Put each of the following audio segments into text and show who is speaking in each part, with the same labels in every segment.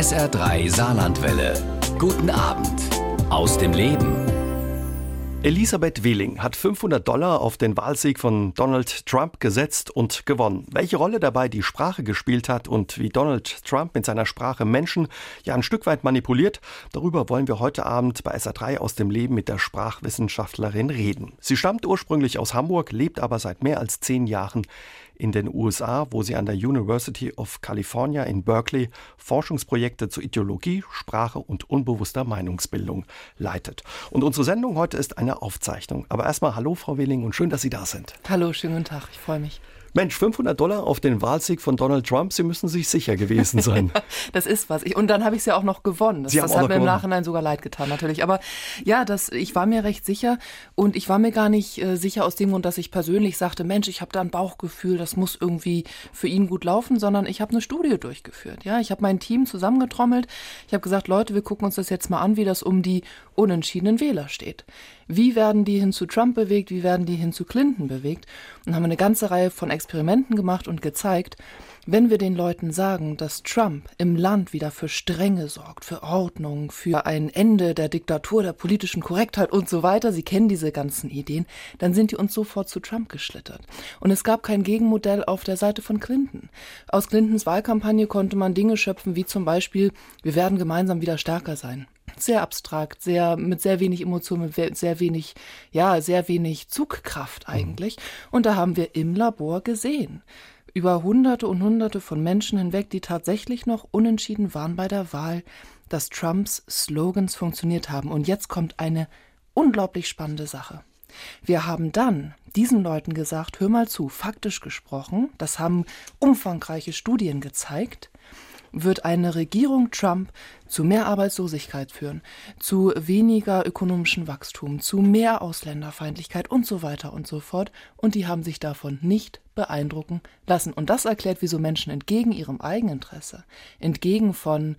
Speaker 1: SR3 Saarlandwelle. Guten Abend aus dem Leben.
Speaker 2: Elisabeth Wehling hat 500 Dollar auf den Wahlsieg von Donald Trump gesetzt und gewonnen. Welche Rolle dabei die Sprache gespielt hat und wie Donald Trump mit seiner Sprache Menschen ja ein Stück weit manipuliert, darüber wollen wir heute Abend bei SA3 aus dem Leben mit der Sprachwissenschaftlerin reden. Sie stammt ursprünglich aus Hamburg, lebt aber seit mehr als zehn Jahren in den USA, wo sie an der University of California in Berkeley Forschungsprojekte zu Ideologie, Sprache und unbewusster Meinungsbildung leitet. Und unsere Sendung heute ist eine Aufzeichnung. Aber erstmal hallo, Frau Wehling, und schön, dass Sie da sind.
Speaker 3: Hallo, schönen guten Tag, ich freue mich.
Speaker 2: Mensch, 500 Dollar auf den Wahlsieg von Donald Trump, Sie müssen sich sicher gewesen sein.
Speaker 3: das ist was. Ich, und dann habe ich es ja auch noch gewonnen. Das, das hat mir gewonnen. im Nachhinein sogar leid getan, natürlich. Aber ja, das, ich war mir recht sicher und ich war mir gar nicht äh, sicher aus dem Grund, dass ich persönlich sagte, Mensch, ich habe da ein Bauchgefühl, das muss irgendwie für ihn gut laufen, sondern ich habe eine Studie durchgeführt. Ja, ich habe mein Team zusammengetrommelt. Ich habe gesagt, Leute, wir gucken uns das jetzt mal an, wie das um die unentschiedenen Wähler steht. Wie werden die hin zu Trump bewegt? Wie werden die hin zu Clinton bewegt? Und haben eine ganze Reihe von Experimenten gemacht und gezeigt, wenn wir den Leuten sagen, dass Trump im Land wieder für Strenge sorgt, für Ordnung, für ein Ende der Diktatur, der politischen Korrektheit und so weiter, Sie kennen diese ganzen Ideen, dann sind die uns sofort zu Trump geschlittert. Und es gab kein Gegenmodell auf der Seite von Clinton. Aus Clintons Wahlkampagne konnte man Dinge schöpfen, wie zum Beispiel, wir werden gemeinsam wieder stärker sein sehr abstrakt, sehr mit sehr wenig Emotionen, mit sehr wenig, ja, sehr wenig Zugkraft mhm. eigentlich. Und da haben wir im Labor gesehen, über Hunderte und Hunderte von Menschen hinweg, die tatsächlich noch unentschieden waren bei der Wahl, dass Trumps Slogans funktioniert haben. Und jetzt kommt eine unglaublich spannende Sache. Wir haben dann diesen Leuten gesagt, hör mal zu, faktisch gesprochen, das haben umfangreiche Studien gezeigt, wird eine Regierung Trump zu mehr Arbeitslosigkeit führen, zu weniger ökonomischem Wachstum, zu mehr Ausländerfeindlichkeit und so weiter und so fort. Und die haben sich davon nicht beeindrucken lassen. Und das erklärt, wieso Menschen entgegen ihrem Eigeninteresse, entgegen von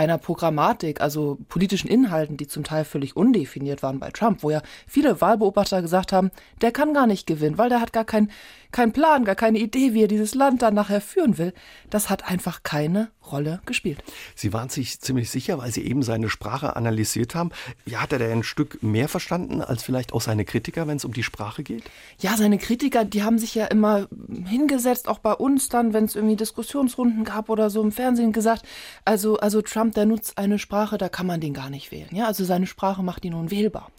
Speaker 3: einer Programmatik, also politischen Inhalten, die zum Teil völlig undefiniert waren bei Trump, wo ja viele Wahlbeobachter gesagt haben, der kann gar nicht gewinnen, weil der hat gar keinen kein Plan, gar keine Idee, wie er dieses Land dann nachher führen will. Das hat einfach keine Rolle gespielt.
Speaker 2: Sie waren sich ziemlich sicher, weil Sie eben seine Sprache analysiert haben. Ja, hat er denn ein Stück mehr verstanden als vielleicht auch seine Kritiker, wenn es um die Sprache geht?
Speaker 3: Ja, seine Kritiker, die haben sich ja immer hingesetzt, auch bei uns dann, wenn es irgendwie Diskussionsrunden gab oder so im Fernsehen gesagt, also, also Trump, der nutzt eine Sprache, da kann man den gar nicht wählen. Ja, also seine Sprache macht ihn unwählbar.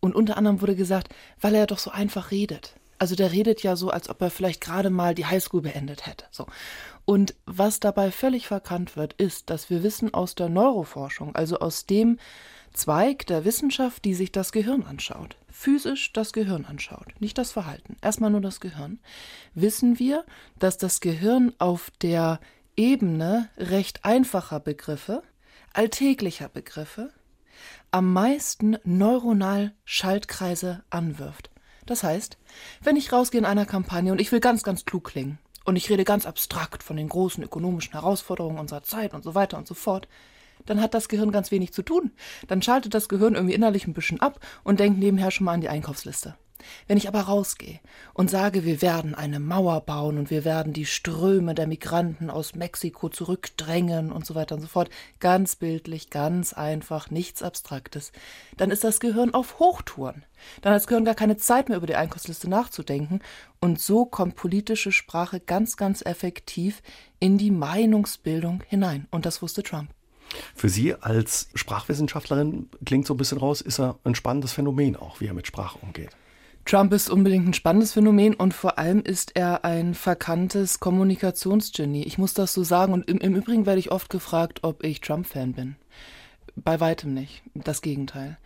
Speaker 3: Und unter anderem wurde gesagt, weil er doch so einfach redet. Also der redet ja so, als ob er vielleicht gerade mal die Highschool beendet hätte. So. Und was dabei völlig verkannt wird, ist, dass wir wissen aus der Neuroforschung, also aus dem Zweig der Wissenschaft, die sich das Gehirn anschaut, physisch das Gehirn anschaut, nicht das Verhalten, erstmal nur das Gehirn, wissen wir, dass das Gehirn auf der Ebene recht einfacher Begriffe, alltäglicher Begriffe, am meisten neuronal Schaltkreise anwirft. Das heißt, wenn ich rausgehe in einer Kampagne und ich will ganz, ganz klug klingen und ich rede ganz abstrakt von den großen ökonomischen Herausforderungen unserer Zeit und so weiter und so fort, dann hat das Gehirn ganz wenig zu tun. Dann schaltet das Gehirn irgendwie innerlich ein bisschen ab und denkt nebenher schon mal an die Einkaufsliste. Wenn ich aber rausgehe und sage, wir werden eine Mauer bauen und wir werden die Ströme der Migranten aus Mexiko zurückdrängen und so weiter und so fort, ganz bildlich, ganz einfach, nichts Abstraktes, dann ist das Gehirn auf Hochtouren. Dann hat das Gehirn gar keine Zeit mehr über die Einkaufsliste nachzudenken und so kommt politische Sprache ganz, ganz effektiv in die Meinungsbildung hinein. Und das wusste Trump.
Speaker 2: Für Sie als Sprachwissenschaftlerin klingt so ein bisschen raus, ist er ein spannendes Phänomen auch, wie er mit Sprache umgeht.
Speaker 3: Trump ist unbedingt ein spannendes Phänomen und vor allem ist er ein verkanntes Kommunikationsgenie. Ich muss das so sagen und im, im Übrigen werde ich oft gefragt, ob ich Trump-Fan bin. Bei weitem nicht, das Gegenteil.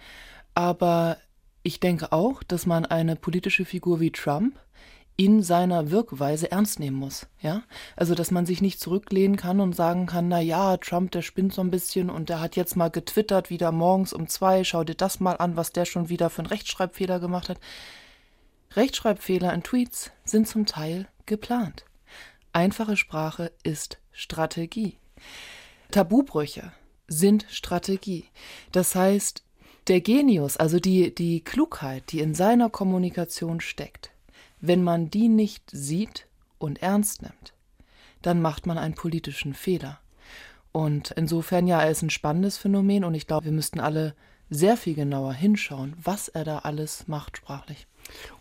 Speaker 3: Aber ich denke auch, dass man eine politische Figur wie Trump in seiner Wirkweise ernst nehmen muss, ja? Also, dass man sich nicht zurücklehnen kann und sagen kann, na ja, Trump, der spinnt so ein bisschen und der hat jetzt mal getwittert, wieder morgens um zwei, schau dir das mal an, was der schon wieder für einen Rechtschreibfehler gemacht hat. Rechtschreibfehler in Tweets sind zum Teil geplant. Einfache Sprache ist Strategie. Tabubrüche sind Strategie. Das heißt, der Genius, also die, die Klugheit, die in seiner Kommunikation steckt, wenn man die nicht sieht und ernst nimmt, dann macht man einen politischen Fehler. Und insofern ja, er ist ein spannendes Phänomen und ich glaube, wir müssten alle sehr viel genauer hinschauen, was er da alles macht sprachlich.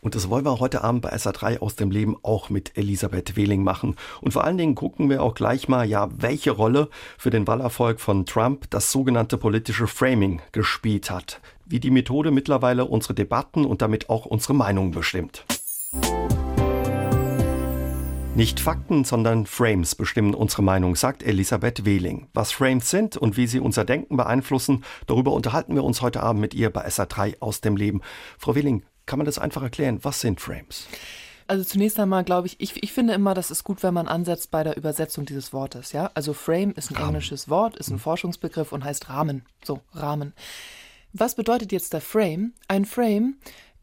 Speaker 2: Und das wollen wir heute Abend bei SA3 aus dem Leben auch mit Elisabeth Wehling machen. Und vor allen Dingen gucken wir auch gleich mal, ja, welche Rolle für den Wahlerfolg von Trump das sogenannte politische Framing gespielt hat. Wie die Methode mittlerweile unsere Debatten und damit auch unsere Meinungen bestimmt. Nicht Fakten, sondern Frames bestimmen unsere Meinung, sagt Elisabeth Wehling. Was Frames sind und wie sie unser Denken beeinflussen, darüber unterhalten wir uns heute Abend mit ihr bei SA3 aus dem Leben. Frau Wehling, kann man das einfach erklären? Was sind Frames?
Speaker 3: Also zunächst einmal glaube ich, ich, ich finde immer, das ist gut, wenn man ansetzt bei der Übersetzung dieses Wortes. Ja, also Frame ist ein Rahmen. englisches Wort, ist ein mhm. Forschungsbegriff und heißt Rahmen. So Rahmen. Was bedeutet jetzt der Frame? Ein Frame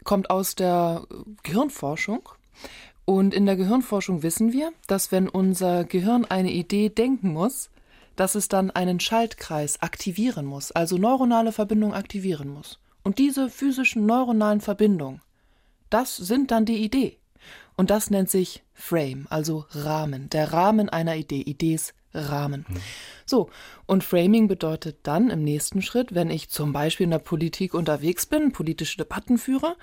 Speaker 3: kommt aus der Gehirnforschung und in der Gehirnforschung wissen wir, dass wenn unser Gehirn eine Idee denken muss, dass es dann einen Schaltkreis aktivieren muss, also neuronale Verbindungen aktivieren muss. Und diese physischen neuronalen Verbindungen, das sind dann die Idee. Und das nennt sich Frame, also Rahmen, der Rahmen einer Idee, Idees Rahmen. Mhm. So, und Framing bedeutet dann im nächsten Schritt, wenn ich zum Beispiel in der Politik unterwegs bin, politische Debatten führe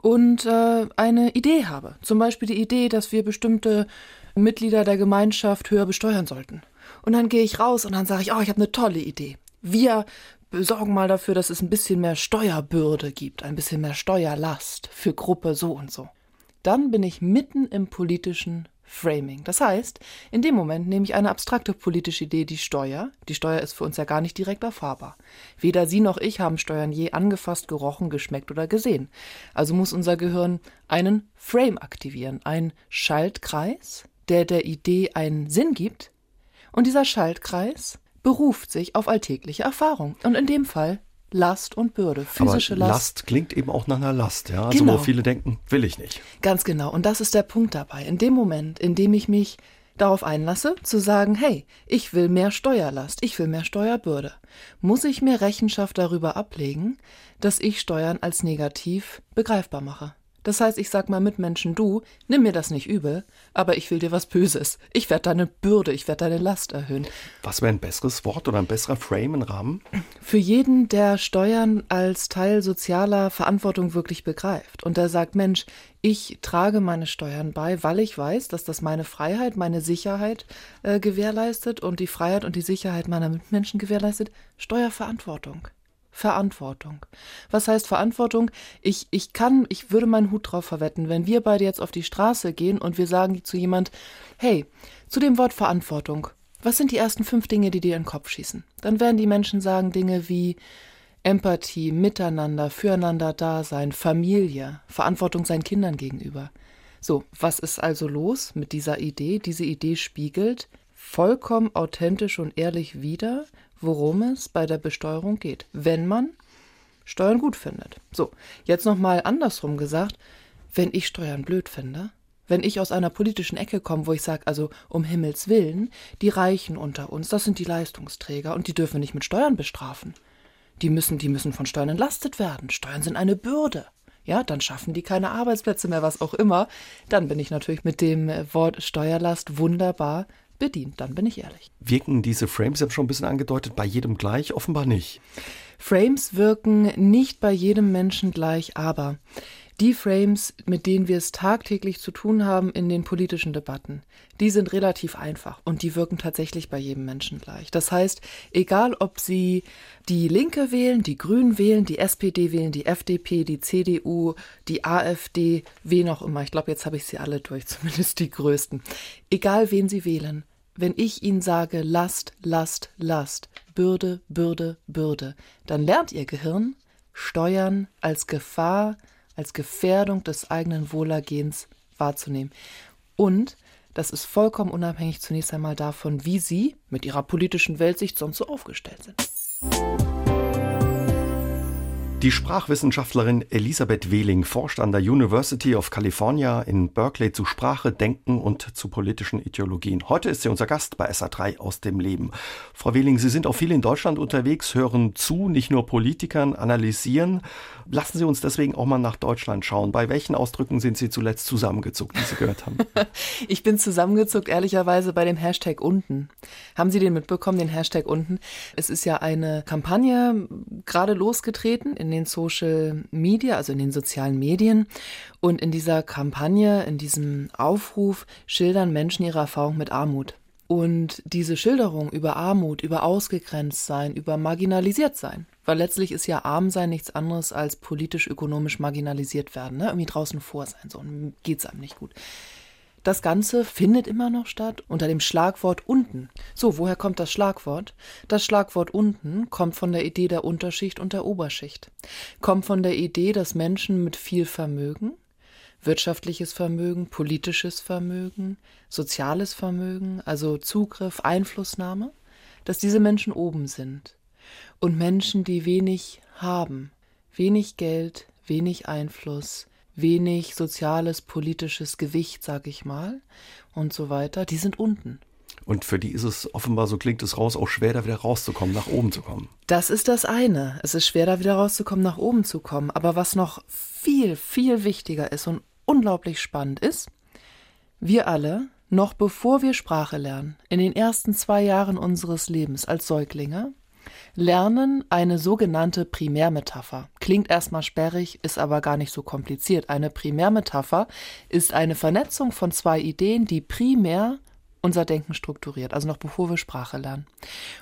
Speaker 3: und äh, eine Idee habe. Zum Beispiel die Idee, dass wir bestimmte Mitglieder der Gemeinschaft höher besteuern sollten. Und dann gehe ich raus und dann sage ich, oh, ich habe eine tolle Idee. Wir sorgen mal dafür, dass es ein bisschen mehr Steuerbürde gibt, ein bisschen mehr Steuerlast für Gruppe so und so. Dann bin ich mitten im politischen Framing. Das heißt, in dem Moment nehme ich eine abstrakte politische Idee, die Steuer. Die Steuer ist für uns ja gar nicht direkt erfahrbar. Weder Sie noch ich haben Steuern je angefasst, gerochen, geschmeckt oder gesehen. Also muss unser Gehirn einen Frame aktivieren, einen Schaltkreis, der der Idee einen Sinn gibt. Und dieser Schaltkreis beruft sich auf alltägliche Erfahrung. Und in dem Fall Last und Bürde, physische
Speaker 2: Aber
Speaker 3: Last.
Speaker 2: Last klingt eben auch nach einer Last, ja. Also
Speaker 3: genau.
Speaker 2: wo viele denken, will ich nicht.
Speaker 3: Ganz genau. Und das ist der Punkt dabei. In dem Moment, in dem ich mich darauf einlasse, zu sagen, hey, ich will mehr Steuerlast, ich will mehr Steuerbürde, muss ich mir Rechenschaft darüber ablegen, dass ich Steuern als negativ begreifbar mache. Das heißt, ich sag mal Mitmenschen, du, nimm mir das nicht übel, aber ich will dir was Böses. Ich werde deine Bürde, ich werde deine Last erhöhen.
Speaker 2: Was wäre ein besseres Wort oder ein besserer Frame, ein Rahmen?
Speaker 3: Für jeden, der Steuern als Teil sozialer Verantwortung wirklich begreift und der sagt, Mensch, ich trage meine Steuern bei, weil ich weiß, dass das meine Freiheit, meine Sicherheit äh, gewährleistet und die Freiheit und die Sicherheit meiner Mitmenschen gewährleistet. Steuerverantwortung. Verantwortung. Was heißt Verantwortung? Ich, ich kann, ich würde meinen Hut drauf verwetten, wenn wir beide jetzt auf die Straße gehen und wir sagen zu jemand, hey, zu dem Wort Verantwortung, was sind die ersten fünf Dinge, die dir in den Kopf schießen? Dann werden die Menschen sagen Dinge wie Empathie, Miteinander, füreinander Dasein, Familie, Verantwortung seinen Kindern gegenüber. So, was ist also los mit dieser Idee? Diese Idee spiegelt vollkommen authentisch und ehrlich wider, worum es bei der Besteuerung geht, wenn man Steuern gut findet. So, jetzt nochmal andersrum gesagt, wenn ich Steuern blöd finde, wenn ich aus einer politischen Ecke komme, wo ich sage, also um Himmels willen, die Reichen unter uns, das sind die Leistungsträger und die dürfen wir nicht mit Steuern bestrafen. Die müssen, die müssen von Steuern entlastet werden. Steuern sind eine Bürde. Ja, dann schaffen die keine Arbeitsplätze mehr, was auch immer. Dann bin ich natürlich mit dem Wort Steuerlast wunderbar bedient, dann bin ich ehrlich.
Speaker 2: Wirken diese Frames, ich habe schon ein bisschen angedeutet, bei jedem gleich? Offenbar nicht.
Speaker 3: Frames wirken nicht bei jedem Menschen gleich, aber die Frames, mit denen wir es tagtäglich zu tun haben in den politischen Debatten, die sind relativ einfach und die wirken tatsächlich bei jedem Menschen gleich. Das heißt, egal ob Sie die Linke wählen, die Grünen wählen, die SPD wählen, die FDP, die CDU, die AfD, wen auch immer, ich glaube, jetzt habe ich sie alle durch, zumindest die größten. Egal wen Sie wählen, wenn ich Ihnen sage Last, Last, Last, Bürde, Bürde, Bürde, dann lernt Ihr Gehirn, Steuern als Gefahr, als Gefährdung des eigenen Wohlergehens wahrzunehmen. Und das ist vollkommen unabhängig zunächst einmal davon, wie Sie mit Ihrer politischen Weltsicht sonst so aufgestellt sind.
Speaker 2: Die Sprachwissenschaftlerin Elisabeth Wehling forscht an der University of California in Berkeley zu Sprache, Denken und zu politischen Ideologien. Heute ist sie unser Gast bei SA3 aus dem Leben. Frau Wehling, Sie sind auch viel in Deutschland unterwegs, hören zu, nicht nur Politikern, analysieren. Lassen Sie uns deswegen auch mal nach Deutschland schauen. Bei welchen Ausdrücken sind Sie zuletzt zusammengezuckt, die Sie gehört haben?
Speaker 3: ich bin zusammengezuckt, ehrlicherweise, bei dem Hashtag unten. Haben Sie den mitbekommen, den Hashtag unten? Es ist ja eine Kampagne gerade losgetreten in den Social Media, also in den sozialen Medien. Und in dieser Kampagne, in diesem Aufruf schildern Menschen ihre Erfahrung mit Armut. Und diese Schilderung über Armut, über ausgegrenzt sein, über marginalisiert sein, weil letztlich ist ja arm sein nichts anderes als politisch-ökonomisch marginalisiert werden, ne? irgendwie draußen vor sein, so geht es einem nicht gut. Das Ganze findet immer noch statt unter dem Schlagwort unten. So, woher kommt das Schlagwort? Das Schlagwort unten kommt von der Idee der Unterschicht und der Oberschicht. Kommt von der Idee, dass Menschen mit viel Vermögen, wirtschaftliches Vermögen, politisches Vermögen, soziales Vermögen, also Zugriff, Einflussnahme, dass diese Menschen oben sind. Und Menschen, die wenig haben, wenig Geld, wenig Einfluss, wenig soziales, politisches Gewicht, sag ich mal, und so weiter, die sind unten.
Speaker 2: Und für die ist es offenbar, so klingt es raus, auch schwer, da wieder rauszukommen, nach oben zu kommen.
Speaker 3: Das ist das eine. Es ist schwer, da wieder rauszukommen, nach oben zu kommen. Aber was noch viel, viel wichtiger ist und unglaublich spannend ist, wir alle, noch bevor wir Sprache lernen, in den ersten zwei Jahren unseres Lebens als Säuglinge, lernen eine sogenannte Primärmetapher. Klingt erstmal sperrig, ist aber gar nicht so kompliziert. Eine Primärmetapher ist eine Vernetzung von zwei Ideen, die primär unser Denken strukturiert, also noch bevor wir Sprache lernen.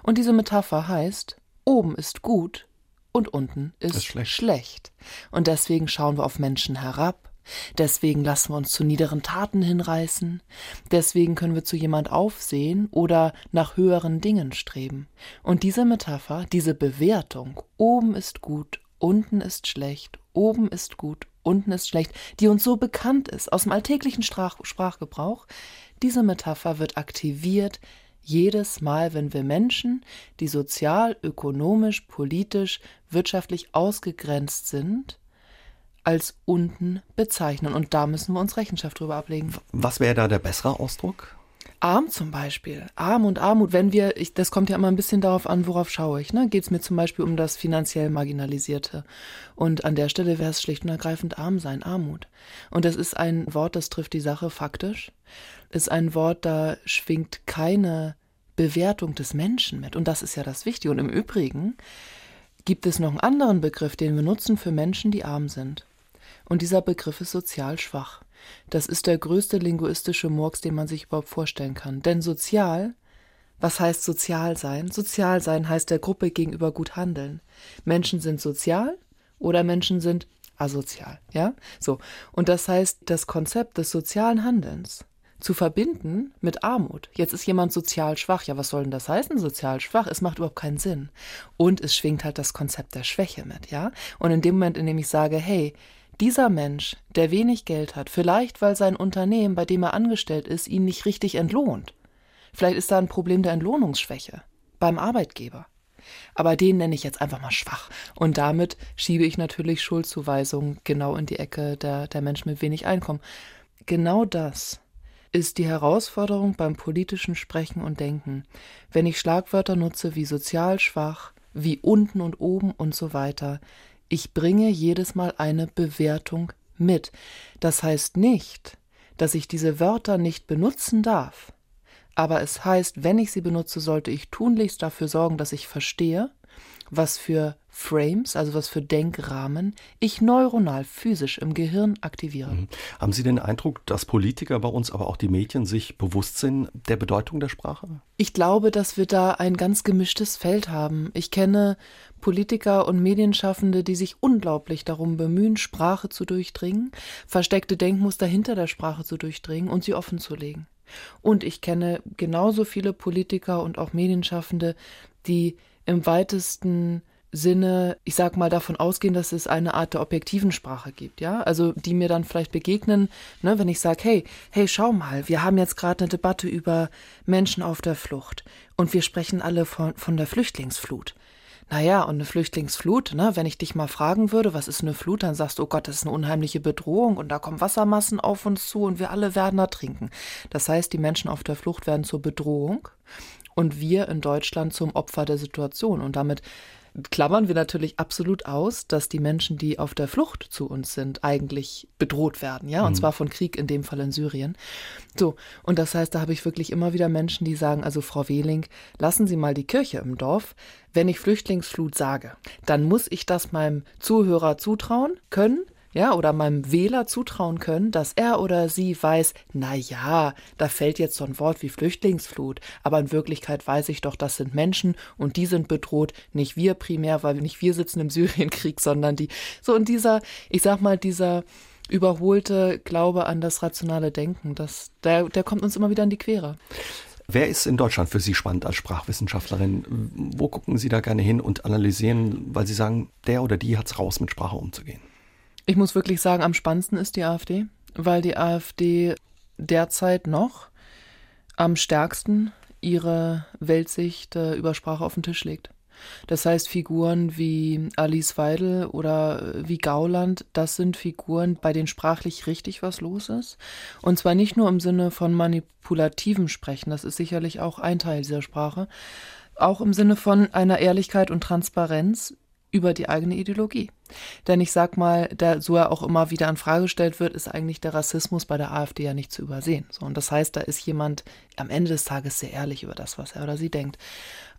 Speaker 3: Und diese Metapher heißt, oben ist gut und unten ist, ist schlecht. schlecht. Und deswegen schauen wir auf Menschen herab, Deswegen lassen wir uns zu niederen Taten hinreißen, deswegen können wir zu jemand aufsehen oder nach höheren Dingen streben. Und diese Metapher, diese Bewertung, oben ist gut, unten ist schlecht, oben ist gut, unten ist schlecht, die uns so bekannt ist aus dem alltäglichen Sprach Sprachgebrauch, diese Metapher wird aktiviert jedes Mal, wenn wir Menschen, die sozial, ökonomisch, politisch, wirtschaftlich ausgegrenzt sind, als unten bezeichnen. Und da müssen wir uns Rechenschaft drüber ablegen.
Speaker 2: Was wäre da der bessere Ausdruck?
Speaker 3: Arm zum Beispiel. Arm und Armut, wenn wir, ich, das kommt ja immer ein bisschen darauf an, worauf schaue ich. Ne? Geht es mir zum Beispiel um das finanziell Marginalisierte. Und an der Stelle wäre es schlicht und ergreifend arm sein, Armut. Und das ist ein Wort, das trifft die Sache faktisch. Ist ein Wort, da schwingt keine Bewertung des Menschen mit. Und das ist ja das Wichtige. Und im Übrigen gibt es noch einen anderen Begriff, den wir nutzen für Menschen, die arm sind. Und dieser Begriff ist sozial schwach. Das ist der größte linguistische Murks, den man sich überhaupt vorstellen kann. Denn sozial, was heißt sozial sein? Sozial sein heißt der Gruppe gegenüber gut handeln. Menschen sind sozial oder Menschen sind asozial, ja? So. Und das heißt, das Konzept des sozialen Handelns zu verbinden mit Armut. Jetzt ist jemand sozial schwach. Ja, was soll denn das heißen, sozial schwach? Es macht überhaupt keinen Sinn. Und es schwingt halt das Konzept der Schwäche mit, ja? Und in dem Moment, in dem ich sage, hey, dieser Mensch, der wenig Geld hat, vielleicht weil sein Unternehmen, bei dem er angestellt ist, ihn nicht richtig entlohnt. Vielleicht ist da ein Problem der Entlohnungsschwäche beim Arbeitgeber. Aber den nenne ich jetzt einfach mal schwach. Und damit schiebe ich natürlich Schuldzuweisungen genau in die Ecke der, der Menschen mit wenig Einkommen. Genau das ist die Herausforderung beim politischen Sprechen und Denken. Wenn ich Schlagwörter nutze wie sozial schwach, wie unten und oben und so weiter, ich bringe jedes Mal eine Bewertung mit. Das heißt nicht, dass ich diese Wörter nicht benutzen darf. Aber es heißt, wenn ich sie benutze, sollte ich tunlichst dafür sorgen, dass ich verstehe, was für Frames, also was für Denkrahmen, ich neuronal physisch im Gehirn aktiviere. Mhm.
Speaker 2: Haben Sie den Eindruck, dass Politiker bei uns, aber auch die Medien sich bewusst sind der Bedeutung der Sprache?
Speaker 3: Ich glaube, dass wir da ein ganz gemischtes Feld haben. Ich kenne Politiker und Medienschaffende, die sich unglaublich darum bemühen, Sprache zu durchdringen, versteckte Denkmuster hinter der Sprache zu durchdringen und sie offenzulegen. Und ich kenne genauso viele Politiker und auch Medienschaffende, die im weitesten Sinne, ich sag mal, davon ausgehen, dass es eine Art der objektiven Sprache gibt, ja? Also die mir dann vielleicht begegnen, ne, wenn ich sage, hey, hey, schau mal, wir haben jetzt gerade eine Debatte über Menschen auf der Flucht und wir sprechen alle von, von der Flüchtlingsflut Naja, und eine Flüchtlingsflut, ne? wenn ich dich mal fragen würde, was ist eine Flut, dann sagst du, oh Gott, das ist eine unheimliche Bedrohung und da kommen Wassermassen auf uns zu und wir alle werden ertrinken. Das heißt, die Menschen auf der Flucht werden zur Bedrohung und wir in Deutschland zum Opfer der Situation. Und damit klammern wir natürlich absolut aus, dass die Menschen, die auf der Flucht zu uns sind, eigentlich bedroht werden, ja, und mhm. zwar von Krieg, in dem Fall in Syrien. So, und das heißt, da habe ich wirklich immer wieder Menschen, die sagen, also Frau Wehling, lassen Sie mal die Kirche im Dorf. Wenn ich Flüchtlingsflut sage, dann muss ich das meinem Zuhörer zutrauen können, ja, oder meinem Wähler zutrauen können, dass er oder sie weiß, na ja, da fällt jetzt so ein Wort wie Flüchtlingsflut, aber in Wirklichkeit weiß ich doch, das sind Menschen und die sind bedroht, nicht wir primär, weil nicht wir sitzen im Syrienkrieg, sondern die. So und dieser, ich sag mal, dieser überholte Glaube an das rationale Denken, das, der, der kommt uns immer wieder in die Quere.
Speaker 2: Wer ist in Deutschland für Sie spannend als Sprachwissenschaftlerin? Wo gucken Sie da gerne hin und analysieren, weil Sie sagen, der oder die hat es raus, mit Sprache umzugehen?
Speaker 3: Ich muss wirklich sagen, am spannendsten ist die AfD, weil die AfD derzeit noch am stärksten ihre Weltsicht äh, über Sprache auf den Tisch legt. Das heißt, Figuren wie Alice Weidel oder äh, wie Gauland, das sind Figuren, bei denen sprachlich richtig was los ist. Und zwar nicht nur im Sinne von manipulativem Sprechen, das ist sicherlich auch ein Teil dieser Sprache, auch im Sinne von einer Ehrlichkeit und Transparenz, über die eigene Ideologie. Denn ich sag mal, da, so er auch immer wieder in Frage gestellt wird, ist eigentlich der Rassismus bei der AfD ja nicht zu übersehen. So, und das heißt, da ist jemand am Ende des Tages sehr ehrlich über das, was er oder sie denkt.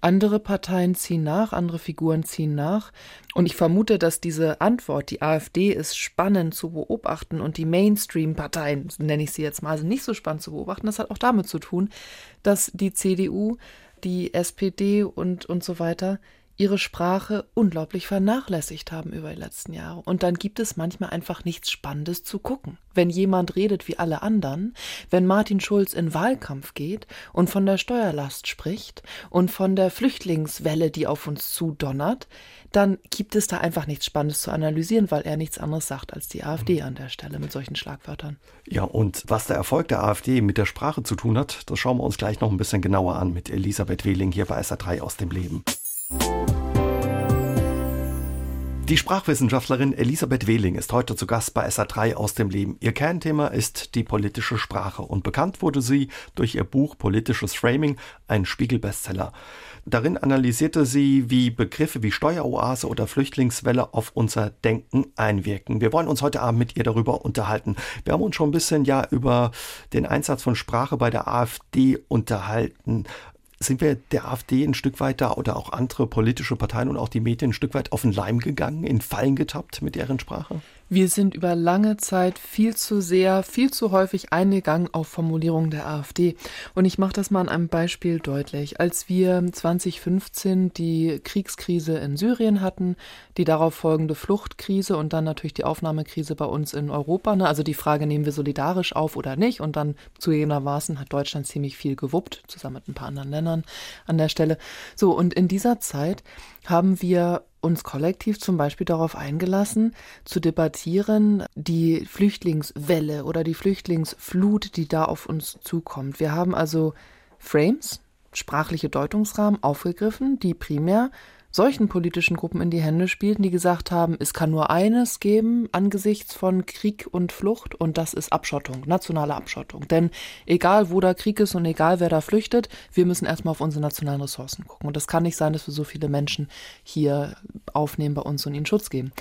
Speaker 3: Andere Parteien ziehen nach, andere Figuren ziehen nach. Und ich vermute, dass diese Antwort, die AfD ist spannend zu beobachten und die Mainstream-Parteien, nenne ich sie jetzt mal, sind nicht so spannend zu beobachten. Das hat auch damit zu tun, dass die CDU, die SPD und, und so weiter ihre Sprache unglaublich vernachlässigt haben über die letzten Jahre. Und dann gibt es manchmal einfach nichts Spannendes zu gucken. Wenn jemand redet wie alle anderen, wenn Martin Schulz in Wahlkampf geht und von der Steuerlast spricht und von der Flüchtlingswelle, die auf uns zudonnert, dann gibt es da einfach nichts Spannendes zu analysieren, weil er nichts anderes sagt als die AfD an der Stelle mit solchen Schlagwörtern.
Speaker 2: Ja, und was der Erfolg der AfD mit der Sprache zu tun hat, das schauen wir uns gleich noch ein bisschen genauer an mit Elisabeth Wehling hier bei SA3 aus dem Leben. Die Sprachwissenschaftlerin Elisabeth Wehling ist heute zu Gast bei SA3 aus dem Leben. Ihr Kernthema ist die politische Sprache und bekannt wurde sie durch ihr Buch Politisches Framing, ein Spiegel-Bestseller. Darin analysierte sie, wie Begriffe wie Steueroase oder Flüchtlingswelle auf unser Denken einwirken. Wir wollen uns heute Abend mit ihr darüber unterhalten. Wir haben uns schon ein bisschen ja über den Einsatz von Sprache bei der AfD unterhalten sind wir der AfD ein Stück weit da oder auch andere politische Parteien und auch die Medien ein Stück weit auf den Leim gegangen, in Fallen getappt mit deren Sprache?
Speaker 3: Wir sind über lange Zeit viel zu sehr, viel zu häufig eingegangen auf Formulierungen der AfD. Und ich mache das mal an einem Beispiel deutlich. Als wir 2015 die Kriegskrise in Syrien hatten, die darauf folgende Fluchtkrise und dann natürlich die Aufnahmekrise bei uns in Europa, ne? also die Frage, nehmen wir solidarisch auf oder nicht? Und dann zugegebenermaßen hat Deutschland ziemlich viel gewuppt, zusammen mit ein paar anderen Ländern an der Stelle. So, und in dieser Zeit haben wir uns kollektiv zum Beispiel darauf eingelassen, zu debattieren, die Flüchtlingswelle oder die Flüchtlingsflut, die da auf uns zukommt. Wir haben also Frames, sprachliche Deutungsrahmen aufgegriffen, die primär solchen politischen Gruppen in die Hände spielten, die gesagt haben, es kann nur eines geben angesichts von Krieg und Flucht und das ist Abschottung, nationale Abschottung. Denn egal wo da Krieg ist und egal wer da flüchtet, wir müssen erstmal auf unsere nationalen Ressourcen gucken. Und das kann nicht sein, dass wir so viele Menschen hier aufnehmen bei uns und ihnen Schutz geben.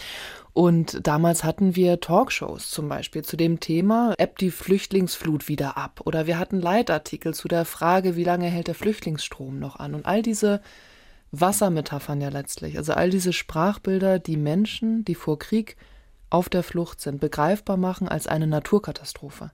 Speaker 3: Und damals hatten wir Talkshows zum Beispiel zu dem Thema, ebbt die Flüchtlingsflut wieder ab? Oder wir hatten Leitartikel zu der Frage, wie lange hält der Flüchtlingsstrom noch an? Und all diese Wassermetaphern ja letztlich. Also all diese Sprachbilder, die Menschen, die vor Krieg auf der Flucht sind, begreifbar machen als eine Naturkatastrophe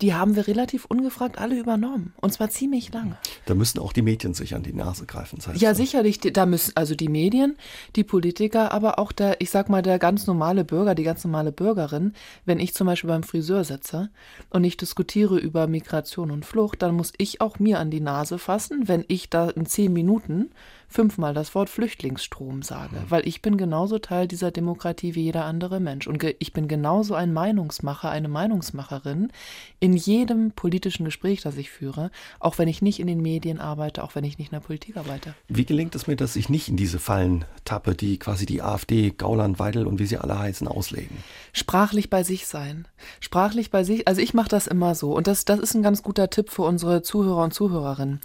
Speaker 3: die haben wir relativ ungefragt alle übernommen. Und zwar ziemlich lange.
Speaker 2: Da müssen auch die Medien sich an die Nase greifen.
Speaker 3: Das heißt ja, sicherlich. Da müssen also die Medien, die Politiker, aber auch der, ich sag mal, der ganz normale Bürger, die ganz normale Bürgerin. Wenn ich zum Beispiel beim Friseur sitze und ich diskutiere über Migration und Flucht, dann muss ich auch mir an die Nase fassen, wenn ich da in zehn Minuten fünfmal das Wort Flüchtlingsstrom sage, mhm. weil ich bin genauso Teil dieser Demokratie wie jeder andere Mensch und ich bin genauso ein Meinungsmacher, eine Meinungsmacherin in jedem politischen Gespräch, das ich führe, auch wenn ich nicht in den Medien arbeite, auch wenn ich nicht in der Politik arbeite.
Speaker 2: Wie gelingt es mir, dass ich nicht in diese Fallen tappe, die quasi die AfD, Gauland, Weidel und wie sie alle heißen auslegen?
Speaker 3: Sprachlich bei sich sein. Sprachlich bei sich, also ich mache das immer so und das, das ist ein ganz guter Tipp für unsere Zuhörer und Zuhörerinnen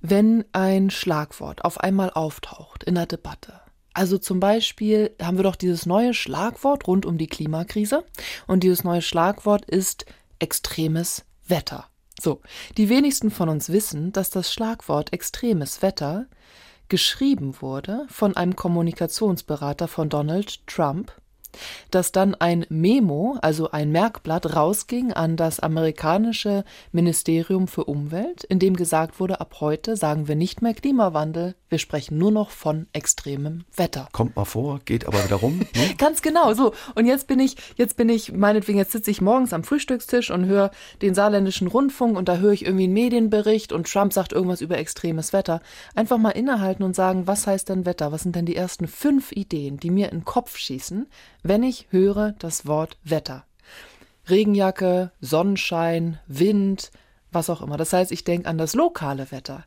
Speaker 3: wenn ein Schlagwort auf einmal auftaucht in der Debatte. Also zum Beispiel haben wir doch dieses neue Schlagwort rund um die Klimakrise und dieses neue Schlagwort ist extremes Wetter. So, die wenigsten von uns wissen, dass das Schlagwort extremes Wetter geschrieben wurde von einem Kommunikationsberater von Donald Trump dass dann ein Memo, also ein Merkblatt, rausging an das amerikanische Ministerium für Umwelt, in dem gesagt wurde, ab heute sagen wir nicht mehr Klimawandel, wir sprechen nur noch von extremem Wetter.
Speaker 2: Kommt mal vor, geht aber wieder rum.
Speaker 3: Ne? Ganz genau, so. Und jetzt bin ich, jetzt bin ich, meinetwegen, jetzt sitze ich morgens am Frühstückstisch und höre den saarländischen Rundfunk und da höre ich irgendwie einen Medienbericht und Trump sagt irgendwas über extremes Wetter. Einfach mal innehalten und sagen, was heißt denn Wetter? Was sind denn die ersten fünf Ideen, die mir in den Kopf schießen, wenn ich höre das Wort Wetter? Regenjacke, Sonnenschein, Wind, was auch immer. Das heißt, ich denke an das lokale Wetter.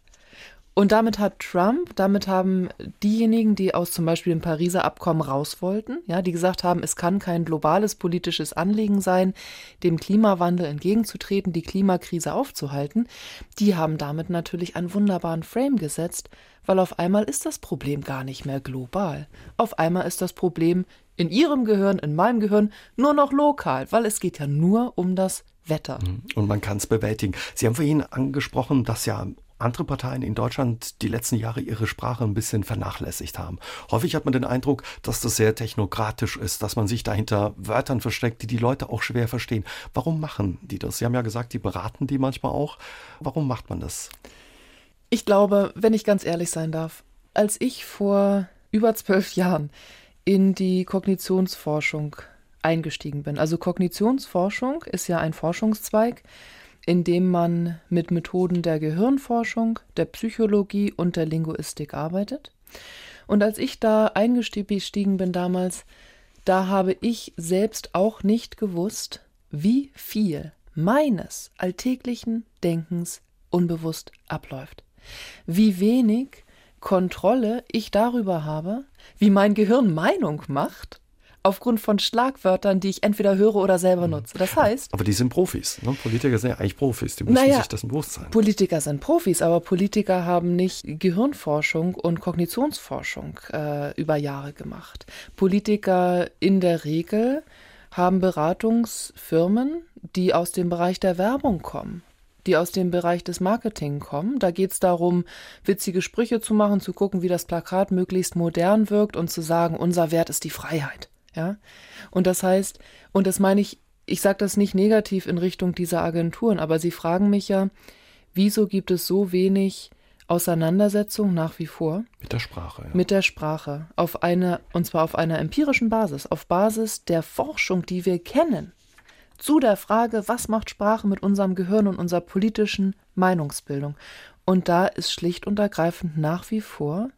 Speaker 3: Und damit hat Trump, damit haben diejenigen, die aus zum Beispiel dem Pariser Abkommen raus wollten, ja, die gesagt haben, es kann kein globales politisches Anliegen sein, dem Klimawandel entgegenzutreten, die Klimakrise aufzuhalten, die haben damit natürlich einen wunderbaren Frame gesetzt, weil auf einmal ist das Problem gar nicht mehr global. Auf einmal ist das Problem in ihrem Gehirn, in meinem Gehirn nur noch lokal, weil es geht ja nur um das Wetter.
Speaker 2: Und man kann es bewältigen. Sie haben vorhin angesprochen, dass ja andere Parteien in Deutschland die letzten Jahre ihre Sprache ein bisschen vernachlässigt haben. Häufig hat man den Eindruck, dass das sehr technokratisch ist, dass man sich dahinter Wörtern versteckt, die die Leute auch schwer verstehen. Warum machen die das? Sie haben ja gesagt, die beraten die manchmal auch. Warum macht man das?
Speaker 3: Ich glaube, wenn ich ganz ehrlich sein darf, als ich vor über zwölf Jahren in die Kognitionsforschung eingestiegen bin. Also Kognitionsforschung ist ja ein Forschungszweig, in dem man mit Methoden der Gehirnforschung, der Psychologie und der Linguistik arbeitet. Und als ich da eingestiegen bin damals, da habe ich selbst auch nicht gewusst, wie viel meines alltäglichen Denkens unbewusst abläuft. Wie wenig Kontrolle ich darüber habe, wie mein Gehirn Meinung macht aufgrund von Schlagwörtern, die ich entweder höre oder selber mhm. nutze. Das heißt.
Speaker 2: Aber die sind Profis. Ne? Politiker sind ja eigentlich Profis. Die müssen naja, sich das bewusst sein.
Speaker 3: Politiker sind Profis, aber Politiker haben nicht Gehirnforschung und Kognitionsforschung äh, über Jahre gemacht. Politiker in der Regel haben Beratungsfirmen, die aus dem Bereich der Werbung kommen die aus dem Bereich des Marketing kommen. Da geht es darum, witzige Sprüche zu machen, zu gucken, wie das Plakat möglichst modern wirkt und zu sagen, unser Wert ist die Freiheit. Ja? Und das heißt, und das meine ich, ich sage das nicht negativ in Richtung dieser Agenturen, aber sie fragen mich ja, wieso gibt es so wenig Auseinandersetzung nach wie vor?
Speaker 2: Mit der Sprache. Ja.
Speaker 3: Mit der Sprache. Auf eine, und zwar auf einer empirischen Basis, auf Basis der Forschung, die wir kennen, zu der Frage, was macht Sprache mit unserem Gehirn und unserer politischen Meinungsbildung. Und da ist schlicht und ergreifend nach wie vor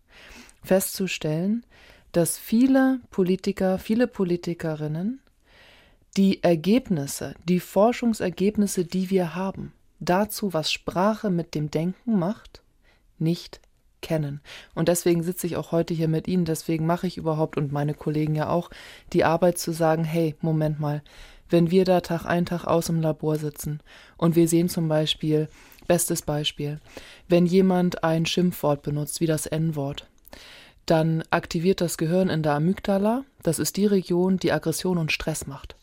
Speaker 3: festzustellen, dass viele Politiker, viele Politikerinnen die Ergebnisse, die Forschungsergebnisse, die wir haben, dazu, was Sprache mit dem Denken macht, nicht kennen. Und deswegen sitze ich auch heute hier mit Ihnen, deswegen mache ich überhaupt und meine Kollegen ja auch die Arbeit zu sagen, hey, Moment mal, wenn wir da Tag ein, Tag aus im Labor sitzen und wir sehen zum Beispiel, bestes Beispiel, wenn jemand ein Schimpfwort benutzt, wie das N-Wort, dann aktiviert das Gehirn in der Amygdala, das ist die Region, die Aggression und Stress macht.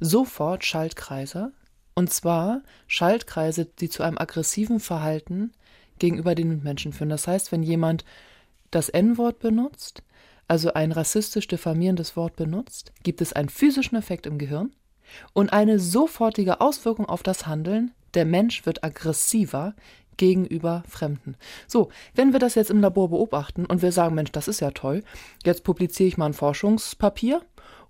Speaker 3: Sofort Schaltkreise, und zwar Schaltkreise, die zu einem aggressiven Verhalten gegenüber den Mitmenschen führen. Das heißt, wenn jemand das N-Wort benutzt, also ein rassistisch diffamierendes Wort benutzt, gibt es einen physischen Effekt im Gehirn und eine sofortige Auswirkung auf das Handeln. Der Mensch wird aggressiver, gegenüber Fremden. So, wenn wir das jetzt im Labor beobachten und wir sagen, Mensch, das ist ja toll, jetzt publiziere ich mal ein Forschungspapier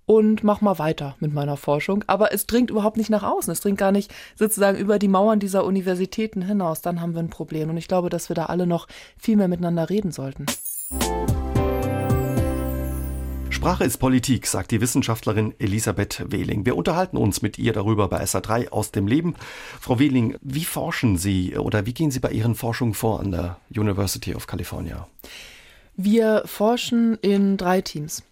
Speaker 3: und mach mal weiter mit meiner Forschung. Aber es dringt überhaupt nicht nach außen. Es dringt gar nicht sozusagen über die Mauern dieser Universitäten hinaus. Dann haben wir ein Problem. Und ich glaube, dass wir da alle noch viel mehr miteinander reden sollten.
Speaker 2: Sprache ist Politik, sagt die Wissenschaftlerin Elisabeth Wehling. Wir unterhalten uns mit ihr darüber bei SA3 aus dem Leben. Frau Wehling, wie forschen Sie oder wie gehen Sie bei Ihren Forschungen vor an der University of California?
Speaker 3: Wir forschen in drei Teams.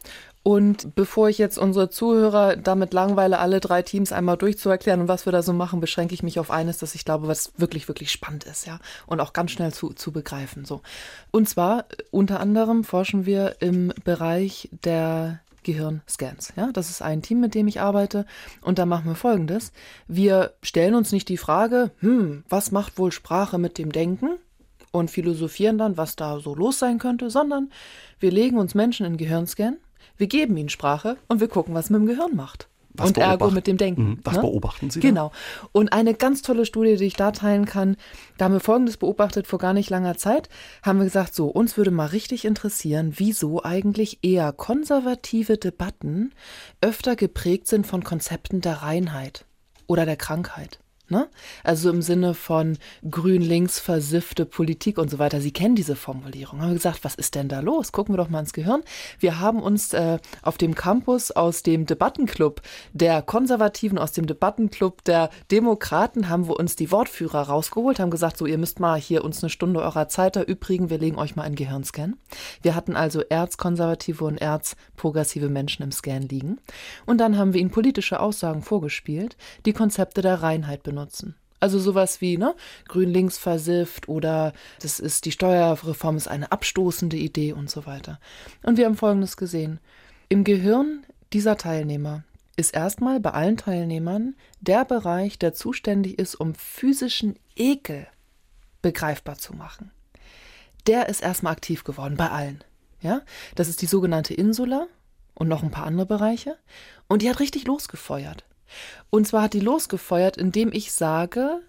Speaker 3: Und bevor ich jetzt unsere Zuhörer damit langweile, alle drei Teams einmal durchzuerklären und was wir da so machen, beschränke ich mich auf eines, das ich glaube, was wirklich, wirklich spannend ist, ja. Und auch ganz schnell zu, zu begreifen, so. Und zwar, unter anderem forschen wir im Bereich der Gehirnscans. Ja, das ist ein Team, mit dem ich arbeite. Und da machen wir Folgendes. Wir stellen uns nicht die Frage, hm, was macht wohl Sprache mit dem Denken? Und philosophieren dann, was da so los sein könnte, sondern wir legen uns Menschen in Gehirnscan, wir geben ihnen Sprache und wir gucken, was mit dem Gehirn macht. Was und ergo mit dem Denken. Mhm,
Speaker 2: was ne? beobachten Sie?
Speaker 3: Da? Genau. Und eine ganz tolle Studie, die ich da teilen kann, da haben wir Folgendes beobachtet vor gar nicht langer Zeit, haben wir gesagt, so, uns würde mal richtig interessieren, wieso eigentlich eher konservative Debatten öfter geprägt sind von Konzepten der Reinheit oder der Krankheit. Ne? Also im Sinne von grün-links versiffte Politik und so weiter. Sie kennen diese Formulierung. Haben wir gesagt, was ist denn da los? Gucken wir doch mal ins Gehirn. Wir haben uns äh, auf dem Campus aus dem Debattenclub der Konservativen, aus dem Debattenclub der Demokraten, haben wir uns die Wortführer rausgeholt, haben gesagt, so, ihr müsst mal hier uns eine Stunde eurer Zeit erübrigen. Wir legen euch mal einen Gehirnscan. Wir hatten also erzkonservative und erzprogressive Menschen im Scan liegen. Und dann haben wir ihnen politische Aussagen vorgespielt, die Konzepte der Reinheit benutzt benutzen. Also sowas wie, ne, grün-links versifft oder das ist, die Steuerreform ist eine abstoßende Idee und so weiter. Und wir haben Folgendes gesehen. Im Gehirn dieser Teilnehmer ist erstmal bei allen Teilnehmern der Bereich, der zuständig ist, um physischen Ekel begreifbar zu machen. Der ist erstmal aktiv geworden bei allen. Ja, das ist die sogenannte Insula und noch ein paar andere Bereiche. Und die hat richtig losgefeuert. Und zwar hat die losgefeuert, indem ich sage,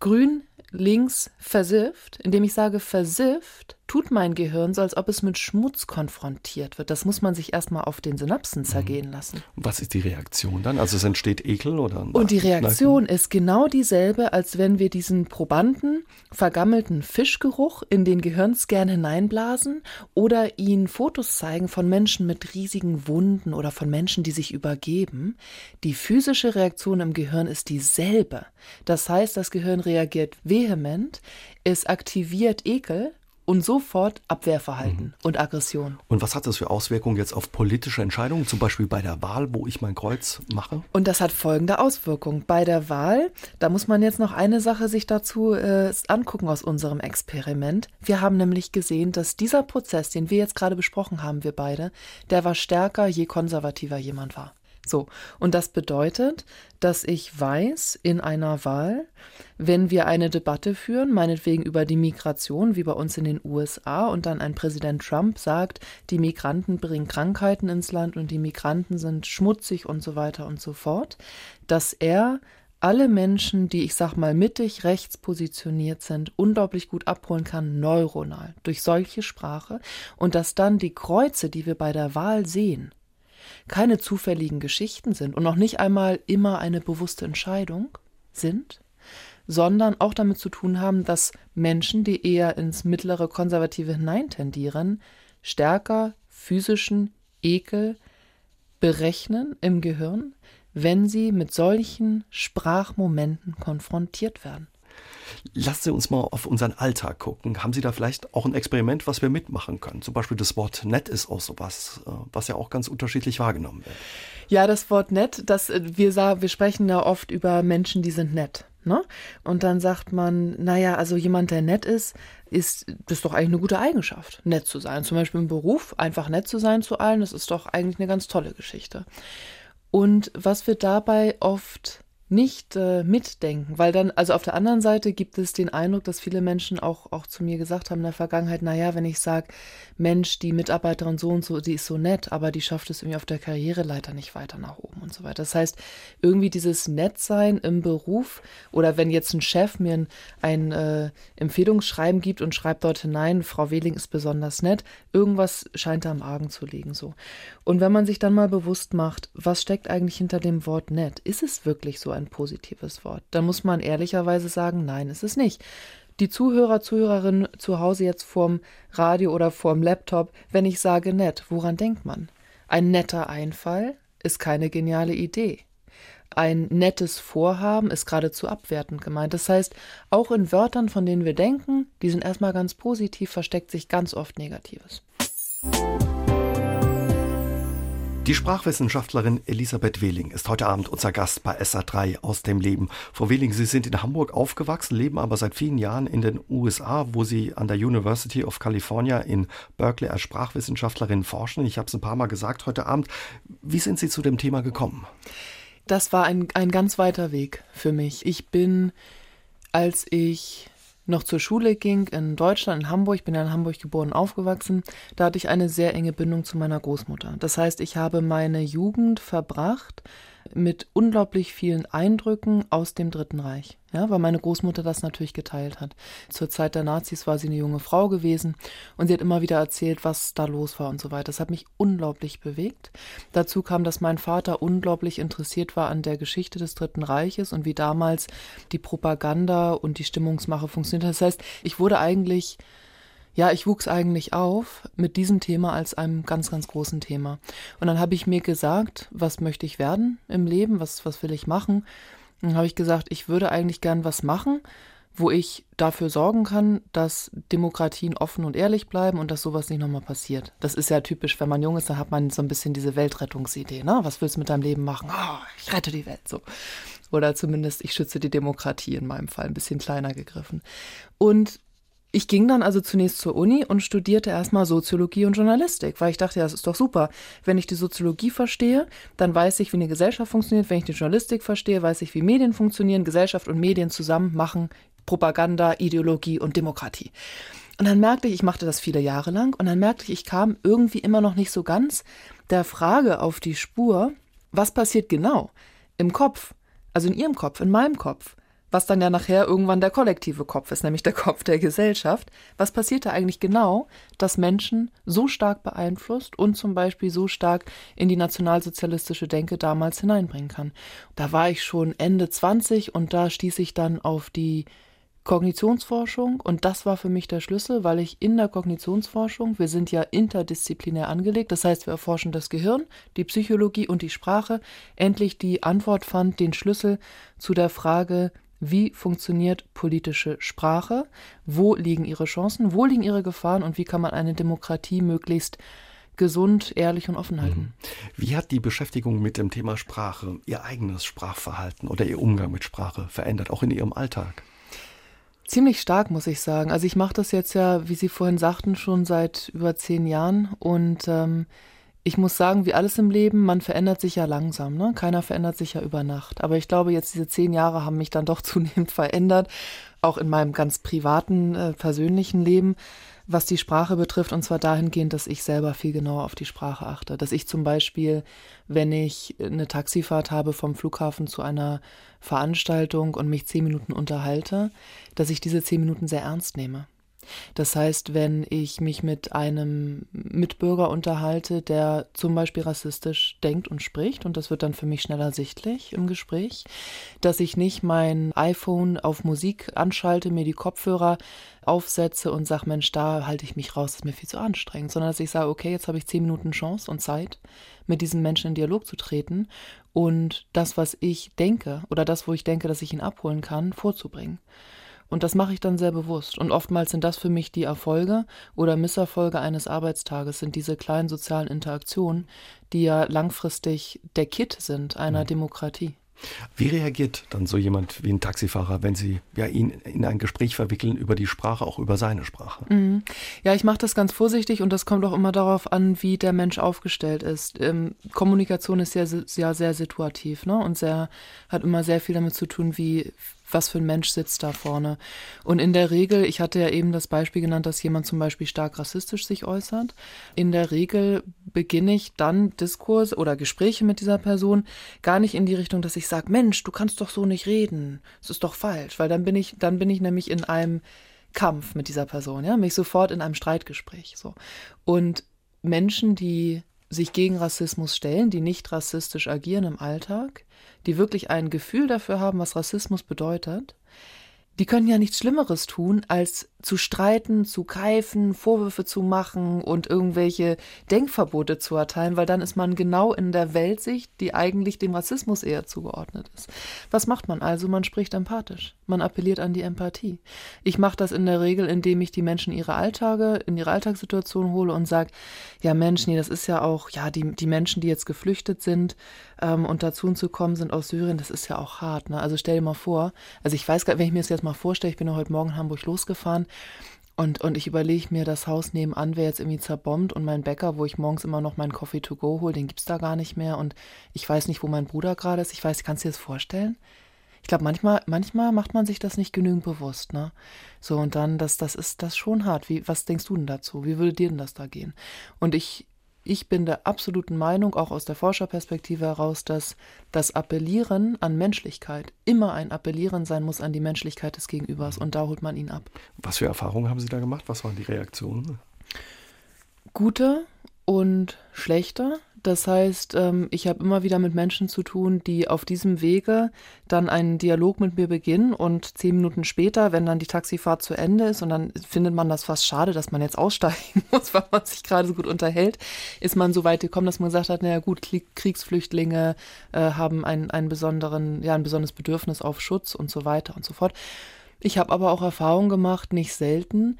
Speaker 3: grün links versifft, indem ich sage versifft, tut mein Gehirn so, als ob es mit Schmutz konfrontiert wird. Das muss man sich erstmal auf den Synapsen mhm. zergehen lassen.
Speaker 2: Und was ist die Reaktion dann? Also es entsteht Ekel oder?
Speaker 3: Und die Reaktion ist genau dieselbe, als wenn wir diesen Probanden vergammelten Fischgeruch in den Gehirnscan hineinblasen oder ihnen Fotos zeigen von Menschen mit riesigen Wunden oder von Menschen, die sich übergeben. Die physische Reaktion im Gehirn ist dieselbe. Das heißt, das Gehirn reagiert vehement, es aktiviert Ekel und sofort Abwehrverhalten mhm. und Aggression.
Speaker 2: Und was hat das für Auswirkungen jetzt auf politische Entscheidungen, zum Beispiel bei der Wahl, wo ich mein Kreuz mache?
Speaker 3: Und das hat folgende Auswirkungen. Bei der Wahl, da muss man jetzt noch eine Sache sich dazu äh, angucken aus unserem Experiment. Wir haben nämlich gesehen, dass dieser Prozess, den wir jetzt gerade besprochen haben, wir beide, der war stärker, je konservativer jemand war. So, und das bedeutet, dass ich weiß in einer Wahl, wenn wir eine Debatte führen, meinetwegen über die Migration, wie bei uns in den USA, und dann ein Präsident Trump sagt, die Migranten bringen Krankheiten ins Land und die Migranten sind schmutzig und so weiter und so fort, dass er alle Menschen, die ich sag mal mittig rechts positioniert sind, unglaublich gut abholen kann, neuronal, durch solche Sprache, und dass dann die Kreuze, die wir bei der Wahl sehen, keine zufälligen Geschichten sind und noch nicht einmal immer eine bewusste Entscheidung sind, sondern auch damit zu tun haben, dass Menschen, die eher ins mittlere Konservative hineintendieren, stärker physischen Ekel berechnen im Gehirn, wenn sie mit solchen Sprachmomenten konfrontiert werden.
Speaker 2: Lassen Sie uns mal auf unseren Alltag gucken. Haben Sie da vielleicht auch ein Experiment, was wir mitmachen können? Zum Beispiel das Wort nett ist auch sowas, äh, was ja auch ganz unterschiedlich wahrgenommen wird.
Speaker 3: Ja, das Wort nett, das, äh, wir, wir sprechen ja oft über Menschen, die sind nett. Ne? Und dann sagt man, naja, also jemand, der nett ist, ist das ist doch eigentlich eine gute Eigenschaft, nett zu sein. Zum Beispiel im Beruf, einfach nett zu sein zu allen, das ist doch eigentlich eine ganz tolle Geschichte. Und was wir dabei oft nicht äh, mitdenken, weil dann, also auf der anderen Seite gibt es den Eindruck, dass viele Menschen auch, auch zu mir gesagt haben in der Vergangenheit, naja, wenn ich sage, Mensch, die Mitarbeiterin so und so, die ist so nett, aber die schafft es irgendwie auf der Karriereleiter nicht weiter nach oben und so weiter. Das heißt, irgendwie dieses Nettsein im Beruf oder wenn jetzt ein Chef mir ein, ein äh, Empfehlungsschreiben gibt und schreibt dort hinein, Frau Wehling ist besonders nett, irgendwas scheint da im Argen zu liegen so. Und wenn man sich dann mal bewusst macht, was steckt eigentlich hinter dem Wort nett? Ist es wirklich so ein positives Wort? Dann muss man ehrlicherweise sagen, nein, ist es nicht. die Zuhörer, Zuhörerinnen zu Hause jetzt vorm Radio oder vorm Laptop, wenn ich sage nett, woran denkt man? Ein netter Einfall ist keine geniale Idee. Ein nettes Vorhaben ist geradezu abwertend gemeint. Das heißt, auch in Wörtern, von denen wir denken, die sind erstmal ganz positiv, versteckt sich ganz oft Negatives.
Speaker 2: Die Sprachwissenschaftlerin Elisabeth Wehling ist heute Abend unser Gast bei SA3 aus dem Leben. Frau Wehling, Sie sind in Hamburg aufgewachsen, leben aber seit vielen Jahren in den USA, wo Sie an der University of California in Berkeley als Sprachwissenschaftlerin forschen. Ich habe es ein paar Mal gesagt heute Abend. Wie sind Sie zu dem Thema gekommen?
Speaker 3: Das war ein, ein ganz weiter Weg für mich. Ich bin, als ich noch zur Schule ging in Deutschland, in Hamburg, ich bin ja in Hamburg geboren und aufgewachsen, da hatte ich eine sehr enge Bindung zu meiner Großmutter. Das heißt, ich habe meine Jugend verbracht mit unglaublich vielen Eindrücken aus dem Dritten Reich. Ja, weil meine Großmutter das natürlich geteilt hat. Zur Zeit der Nazis war sie eine junge Frau gewesen und sie hat immer wieder erzählt, was da los war und so weiter. Das hat mich unglaublich bewegt. Dazu kam, dass mein Vater unglaublich interessiert war an der Geschichte des Dritten Reiches und wie damals die Propaganda und die Stimmungsmache funktioniert. Das heißt, ich wurde eigentlich ja, ich wuchs eigentlich auf mit diesem Thema als einem ganz, ganz großen Thema. Und dann habe ich mir gesagt, was möchte ich werden im Leben, was, was will ich machen? Und dann habe ich gesagt, ich würde eigentlich gern was machen, wo ich dafür sorgen kann, dass Demokratien offen und ehrlich bleiben und dass sowas nicht nochmal passiert. Das ist ja typisch, wenn man jung ist, dann hat man so ein bisschen diese Weltrettungsidee. Ne? Was willst du mit deinem Leben machen? Oh, ich rette die Welt so. Oder zumindest ich schütze die Demokratie in meinem Fall, ein bisschen kleiner gegriffen. Und ich ging dann also zunächst zur Uni und studierte erstmal Soziologie und Journalistik, weil ich dachte, ja, das ist doch super. Wenn ich die Soziologie verstehe, dann weiß ich, wie eine Gesellschaft funktioniert. Wenn ich die Journalistik verstehe, weiß ich, wie Medien funktionieren. Gesellschaft und Medien zusammen machen Propaganda, Ideologie und Demokratie. Und dann merkte ich, ich machte das viele Jahre lang, und dann merkte ich, ich kam irgendwie immer noch nicht so ganz der Frage auf die Spur, was passiert genau im Kopf, also in ihrem Kopf, in meinem Kopf was dann ja nachher irgendwann der kollektive Kopf ist, nämlich der Kopf der Gesellschaft. Was passiert da eigentlich genau, dass Menschen so stark beeinflusst und zum Beispiel so stark in die nationalsozialistische Denke damals hineinbringen kann? Da war ich schon Ende 20 und da stieß ich dann auf die Kognitionsforschung und das war für mich der Schlüssel, weil ich in der Kognitionsforschung, wir sind ja interdisziplinär angelegt, das heißt, wir erforschen das Gehirn, die Psychologie und die Sprache, endlich die Antwort fand, den Schlüssel zu der Frage, wie funktioniert politische Sprache, wo liegen ihre Chancen, wo liegen ihre Gefahren und wie kann man eine Demokratie möglichst gesund, ehrlich und offen halten. Mhm.
Speaker 2: Wie hat die Beschäftigung mit dem Thema Sprache Ihr eigenes Sprachverhalten oder Ihr Umgang mit Sprache verändert, auch in Ihrem Alltag?
Speaker 3: Ziemlich stark, muss ich sagen. Also ich mache das jetzt ja, wie Sie vorhin sagten, schon seit über zehn Jahren und ähm, ich muss sagen, wie alles im Leben, man verändert sich ja langsam. Ne? Keiner verändert sich ja über Nacht. Aber ich glaube, jetzt diese zehn Jahre haben mich dann doch zunehmend verändert, auch in meinem ganz privaten, äh, persönlichen Leben, was die Sprache betrifft. Und zwar dahingehend, dass ich selber viel genauer auf die Sprache achte. Dass ich zum Beispiel, wenn ich eine Taxifahrt habe vom Flughafen zu einer Veranstaltung und mich zehn Minuten unterhalte, dass ich diese zehn Minuten sehr ernst nehme. Das heißt, wenn ich mich mit einem Mitbürger unterhalte, der zum Beispiel rassistisch denkt und spricht, und das wird dann für mich schneller sichtlich im Gespräch, dass ich nicht mein iPhone auf Musik anschalte, mir die Kopfhörer aufsetze und sage, Mensch, da halte ich mich raus, das ist mir viel zu anstrengend, sondern dass ich sage, okay, jetzt habe ich zehn Minuten Chance und Zeit, mit diesem Menschen in Dialog zu treten und das, was ich denke oder das, wo ich denke, dass ich ihn abholen kann, vorzubringen. Und das mache ich dann sehr bewusst. Und oftmals sind das für mich die Erfolge oder Misserfolge eines Arbeitstages, sind diese kleinen sozialen Interaktionen, die ja langfristig der Kit sind einer mhm. Demokratie.
Speaker 2: Wie reagiert dann so jemand wie ein Taxifahrer, wenn Sie ja ihn in ein Gespräch verwickeln über die Sprache, auch über seine Sprache?
Speaker 3: Mhm. Ja, ich mache das ganz vorsichtig und das kommt auch immer darauf an, wie der Mensch aufgestellt ist. Ähm, Kommunikation ist ja, ja sehr situativ ne? und sehr, hat immer sehr viel damit zu tun, wie was für ein Mensch sitzt da vorne. Und in der Regel, ich hatte ja eben das Beispiel genannt, dass jemand zum Beispiel stark rassistisch sich äußert. In der Regel beginne ich dann Diskurs oder Gespräche mit dieser Person gar nicht in die Richtung, dass ich sage, Mensch, du kannst doch so nicht reden. Das ist doch falsch, weil dann bin ich, dann bin ich nämlich in einem Kampf mit dieser Person, ja, mich sofort in einem Streitgespräch, so. Und Menschen, die sich gegen Rassismus stellen, die nicht rassistisch agieren im Alltag, die wirklich ein Gefühl dafür haben, was Rassismus bedeutet, die können ja nichts Schlimmeres tun, als zu streiten, zu keifen, Vorwürfe zu machen und irgendwelche Denkverbote zu erteilen, weil dann ist man genau in der Weltsicht, die eigentlich dem Rassismus eher zugeordnet ist. Was macht man also? Man spricht empathisch. Man appelliert an die Empathie. Ich mache das in der Regel, indem ich die Menschen ihre Alltage, in ihre Alltagssituation hole und sage, ja Mensch, nee, das ist ja auch, ja, die, die Menschen, die jetzt geflüchtet sind ähm, und dazu zu kommen sind aus Syrien, das ist ja auch hart. Ne? Also stell dir mal vor, also ich weiß gar wenn ich mir das jetzt mal vorstelle, ich bin ja heute Morgen in Hamburg losgefahren und, und ich überlege mir, das Haus nebenan wäre jetzt irgendwie zerbombt und mein Bäcker, wo ich morgens immer noch meinen Coffee to go hole, den gibt es da gar nicht mehr und ich weiß nicht, wo mein Bruder gerade ist. Ich weiß, kannst du dir das vorstellen? Ich glaube, manchmal, manchmal macht man sich das nicht genügend bewusst, ne? So, und dann, das, das ist das schon hart. Wie, was denkst du denn dazu? Wie würde dir denn das da gehen? Und ich, ich bin der absoluten Meinung, auch aus der Forscherperspektive heraus, dass das Appellieren an Menschlichkeit immer ein Appellieren sein muss an die Menschlichkeit des Gegenübers und da holt man ihn ab.
Speaker 2: Was für Erfahrungen haben Sie da gemacht? Was waren die Reaktionen?
Speaker 3: Gute und schlechte. Das heißt, ähm, ich habe immer wieder mit Menschen zu tun, die auf diesem Wege dann einen Dialog mit mir beginnen und zehn Minuten später, wenn dann die Taxifahrt zu Ende ist und dann findet man das fast schade, dass man jetzt aussteigen muss, weil man sich gerade so gut unterhält, ist man so weit gekommen, dass man gesagt hat, naja gut, Kriegsflüchtlinge äh, haben einen, einen besonderen, ja, ein besonderes Bedürfnis auf Schutz und so weiter und so fort. Ich habe aber auch Erfahrungen gemacht, nicht selten,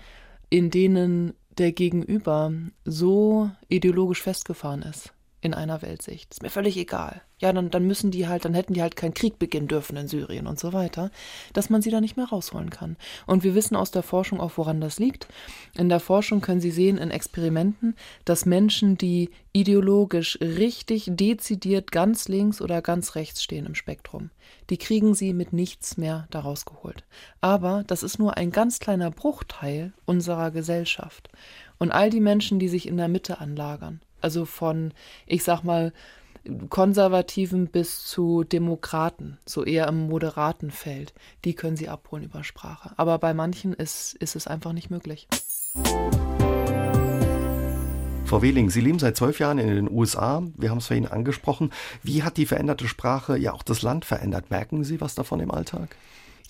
Speaker 3: in denen der Gegenüber so ideologisch festgefahren ist in einer Weltsicht. Ist mir völlig egal. Ja, dann, dann müssen die halt, dann hätten die halt keinen Krieg beginnen dürfen in Syrien und so weiter, dass man sie da nicht mehr rausholen kann. Und wir wissen aus der Forschung auch, woran das liegt. In der Forschung können Sie sehen, in Experimenten, dass Menschen, die ideologisch richtig dezidiert ganz links oder ganz rechts stehen im Spektrum, die kriegen sie mit nichts mehr daraus geholt. Aber das ist nur ein ganz kleiner Bruchteil unserer Gesellschaft. Und all die Menschen, die sich in der Mitte anlagern, also von, ich sag mal, Konservativen bis zu Demokraten, so eher im moderaten Feld, die können sie abholen über Sprache. Aber bei manchen ist, ist es einfach nicht möglich.
Speaker 2: Frau Wehling, Sie leben seit zwölf Jahren in den USA. Wir haben es vorhin angesprochen. Wie hat die veränderte Sprache ja auch das Land verändert? Merken Sie was davon im Alltag?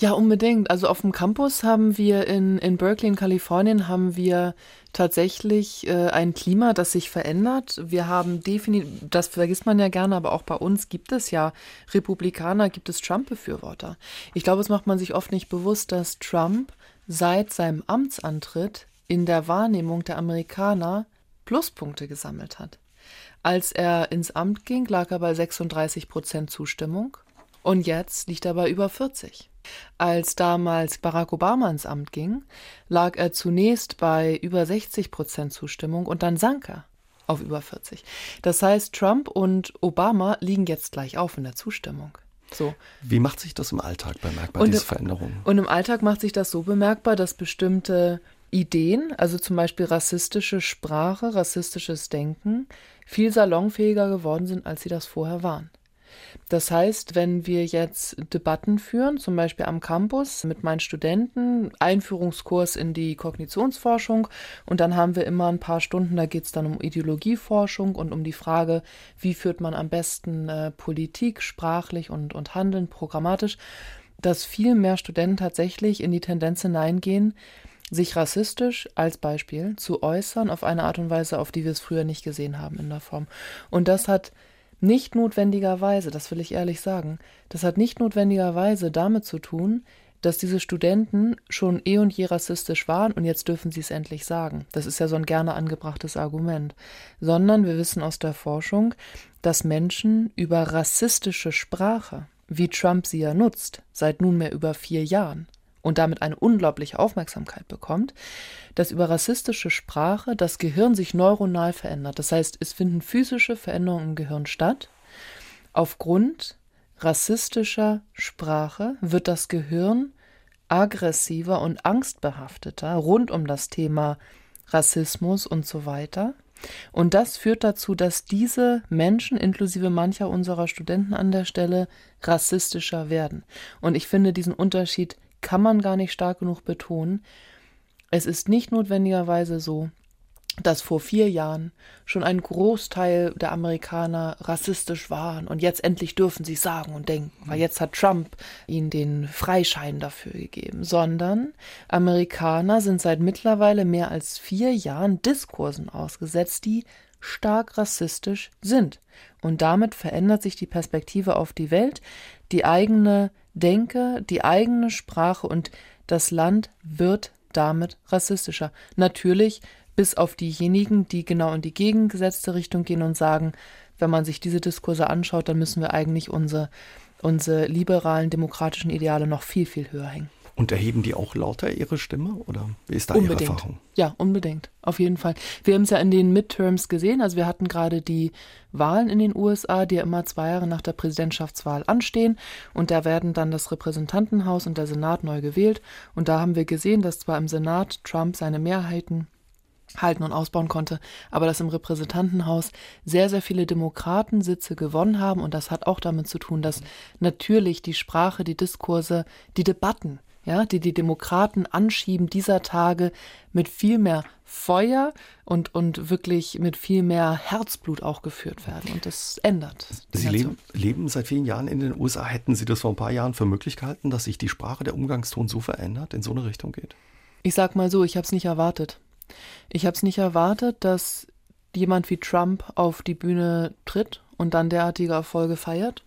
Speaker 3: Ja, unbedingt. Also auf dem Campus haben wir in, in Berkeley in Kalifornien haben wir tatsächlich äh, ein Klima, das sich verändert. Wir haben definitiv, das vergisst man ja gerne, aber auch bei uns gibt es ja Republikaner, gibt es Trump-Befürworter. Ich glaube, es macht man sich oft nicht bewusst, dass Trump seit seinem Amtsantritt in der Wahrnehmung der Amerikaner Pluspunkte gesammelt hat. Als er ins Amt ging, lag er bei 36 Prozent Zustimmung und jetzt liegt er bei über 40. Als damals Barack Obama ins Amt ging, lag er zunächst bei über 60 Prozent Zustimmung und dann sank er auf über 40. Das heißt, Trump und Obama liegen jetzt gleich auf in der Zustimmung. So.
Speaker 2: Wie macht sich das im Alltag bemerkbar, und, diese Veränderung?
Speaker 3: Und im Alltag macht sich das so bemerkbar, dass bestimmte Ideen, also zum Beispiel rassistische Sprache, rassistisches Denken, viel salonfähiger geworden sind, als sie das vorher waren. Das heißt, wenn wir jetzt Debatten führen, zum Beispiel am Campus mit meinen Studenten, Einführungskurs in die Kognitionsforschung und dann haben wir immer ein paar Stunden, da geht es dann um Ideologieforschung und um die Frage, wie führt man am besten äh, Politik sprachlich und, und Handeln programmatisch, dass viel mehr Studenten tatsächlich in die Tendenz hineingehen, sich rassistisch als Beispiel zu äußern auf eine Art und Weise, auf die wir es früher nicht gesehen haben in der Form. Und das hat nicht notwendigerweise, das will ich ehrlich sagen, das hat nicht notwendigerweise damit zu tun, dass diese Studenten schon eh und je rassistisch waren und jetzt dürfen sie es endlich sagen. Das ist ja so ein gerne angebrachtes Argument. Sondern wir wissen aus der Forschung, dass Menschen über rassistische Sprache, wie Trump sie ja nutzt, seit nunmehr über vier Jahren, und damit eine unglaubliche Aufmerksamkeit bekommt, dass über rassistische Sprache das Gehirn sich neuronal verändert. Das heißt, es finden physische Veränderungen im Gehirn statt. Aufgrund rassistischer Sprache wird das Gehirn aggressiver und angstbehafteter rund um das Thema Rassismus und so weiter. Und das führt dazu, dass diese Menschen, inklusive mancher unserer Studenten an der Stelle, rassistischer werden. Und ich finde diesen Unterschied kann man gar nicht stark genug betonen. Es ist nicht notwendigerweise so, dass vor vier Jahren schon ein Großteil der Amerikaner rassistisch waren und jetzt endlich dürfen sie sagen und denken, weil jetzt hat Trump ihnen den Freischein dafür gegeben, sondern Amerikaner sind seit mittlerweile mehr als vier Jahren Diskursen ausgesetzt, die stark rassistisch sind. Und damit verändert sich die Perspektive auf die Welt, die eigene Denke, die eigene Sprache und das Land wird damit rassistischer. Natürlich bis auf diejenigen, die genau in die gegengesetzte Richtung gehen und sagen, wenn man sich diese Diskurse anschaut, dann müssen wir eigentlich unsere, unsere liberalen demokratischen Ideale noch viel, viel höher hängen.
Speaker 2: Und erheben die auch lauter ihre Stimme oder wie ist da
Speaker 3: unbedingt.
Speaker 2: Ihre Erfahrung?
Speaker 3: Ja, unbedingt. Auf jeden Fall. Wir haben es ja in den Midterms gesehen. Also wir hatten gerade die Wahlen in den USA, die ja immer zwei Jahre nach der Präsidentschaftswahl anstehen. Und da werden dann das Repräsentantenhaus und der Senat neu gewählt. Und da haben wir gesehen, dass zwar im Senat Trump seine Mehrheiten halten und ausbauen konnte, aber dass im Repräsentantenhaus sehr, sehr viele Demokraten Sitze gewonnen haben und das hat auch damit zu tun, dass natürlich die Sprache, die Diskurse, die Debatten, ja, die die Demokraten anschieben dieser Tage mit viel mehr Feuer und, und wirklich mit viel mehr Herzblut auch geführt werden. Und das ändert.
Speaker 2: Sie leben, leben seit vielen Jahren in den USA. Hätten Sie das vor ein paar Jahren für möglich gehalten, dass sich die Sprache, der Umgangston so verändert, in so eine Richtung geht?
Speaker 3: Ich sag mal so, ich habe es nicht erwartet. Ich habe es nicht erwartet, dass jemand wie Trump auf die Bühne tritt und dann derartige Erfolge feiert.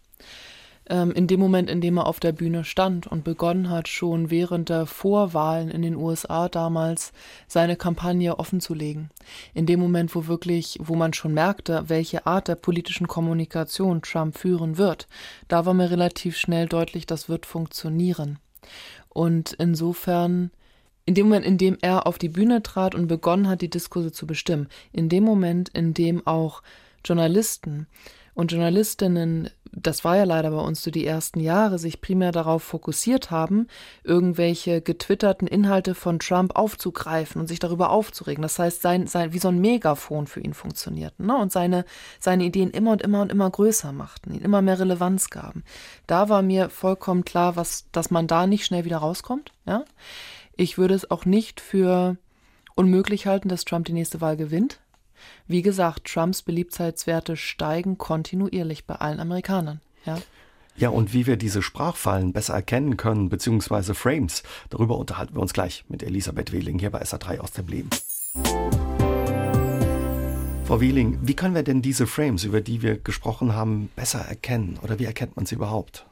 Speaker 3: Ähm, in dem Moment, in dem er auf der Bühne stand und begonnen hat, schon während der Vorwahlen in den USA damals seine Kampagne offenzulegen. In dem Moment, wo wirklich, wo man schon merkte, welche Art der politischen Kommunikation Trump führen wird, da war mir relativ schnell deutlich, das wird funktionieren. Und insofern in dem Moment, in dem er auf die Bühne trat und begonnen hat, die Diskurse zu bestimmen, in dem Moment, in dem auch Journalisten und Journalistinnen, das war ja leider bei uns so die ersten Jahre, sich primär darauf fokussiert haben, irgendwelche getwitterten Inhalte von Trump aufzugreifen und sich darüber aufzuregen. Das heißt, sein, sein, wie so ein Megafon für ihn funktionierten ne? und seine, seine Ideen immer und immer und immer größer machten, ihn immer mehr Relevanz gaben. Da war mir vollkommen klar, was, dass man da nicht schnell wieder rauskommt. Ja? Ich würde es auch nicht für unmöglich halten, dass Trump die nächste Wahl gewinnt. Wie gesagt, Trumps Beliebtheitswerte steigen kontinuierlich bei allen Amerikanern. Ja.
Speaker 2: Ja, und wie wir diese Sprachfallen besser erkennen können, beziehungsweise Frames, darüber unterhalten wir uns gleich mit Elisabeth Wehling hier bei SA3 aus dem Leben. Frau Wehling, wie können wir denn diese Frames, über die wir gesprochen haben, besser erkennen? Oder wie erkennt man sie überhaupt?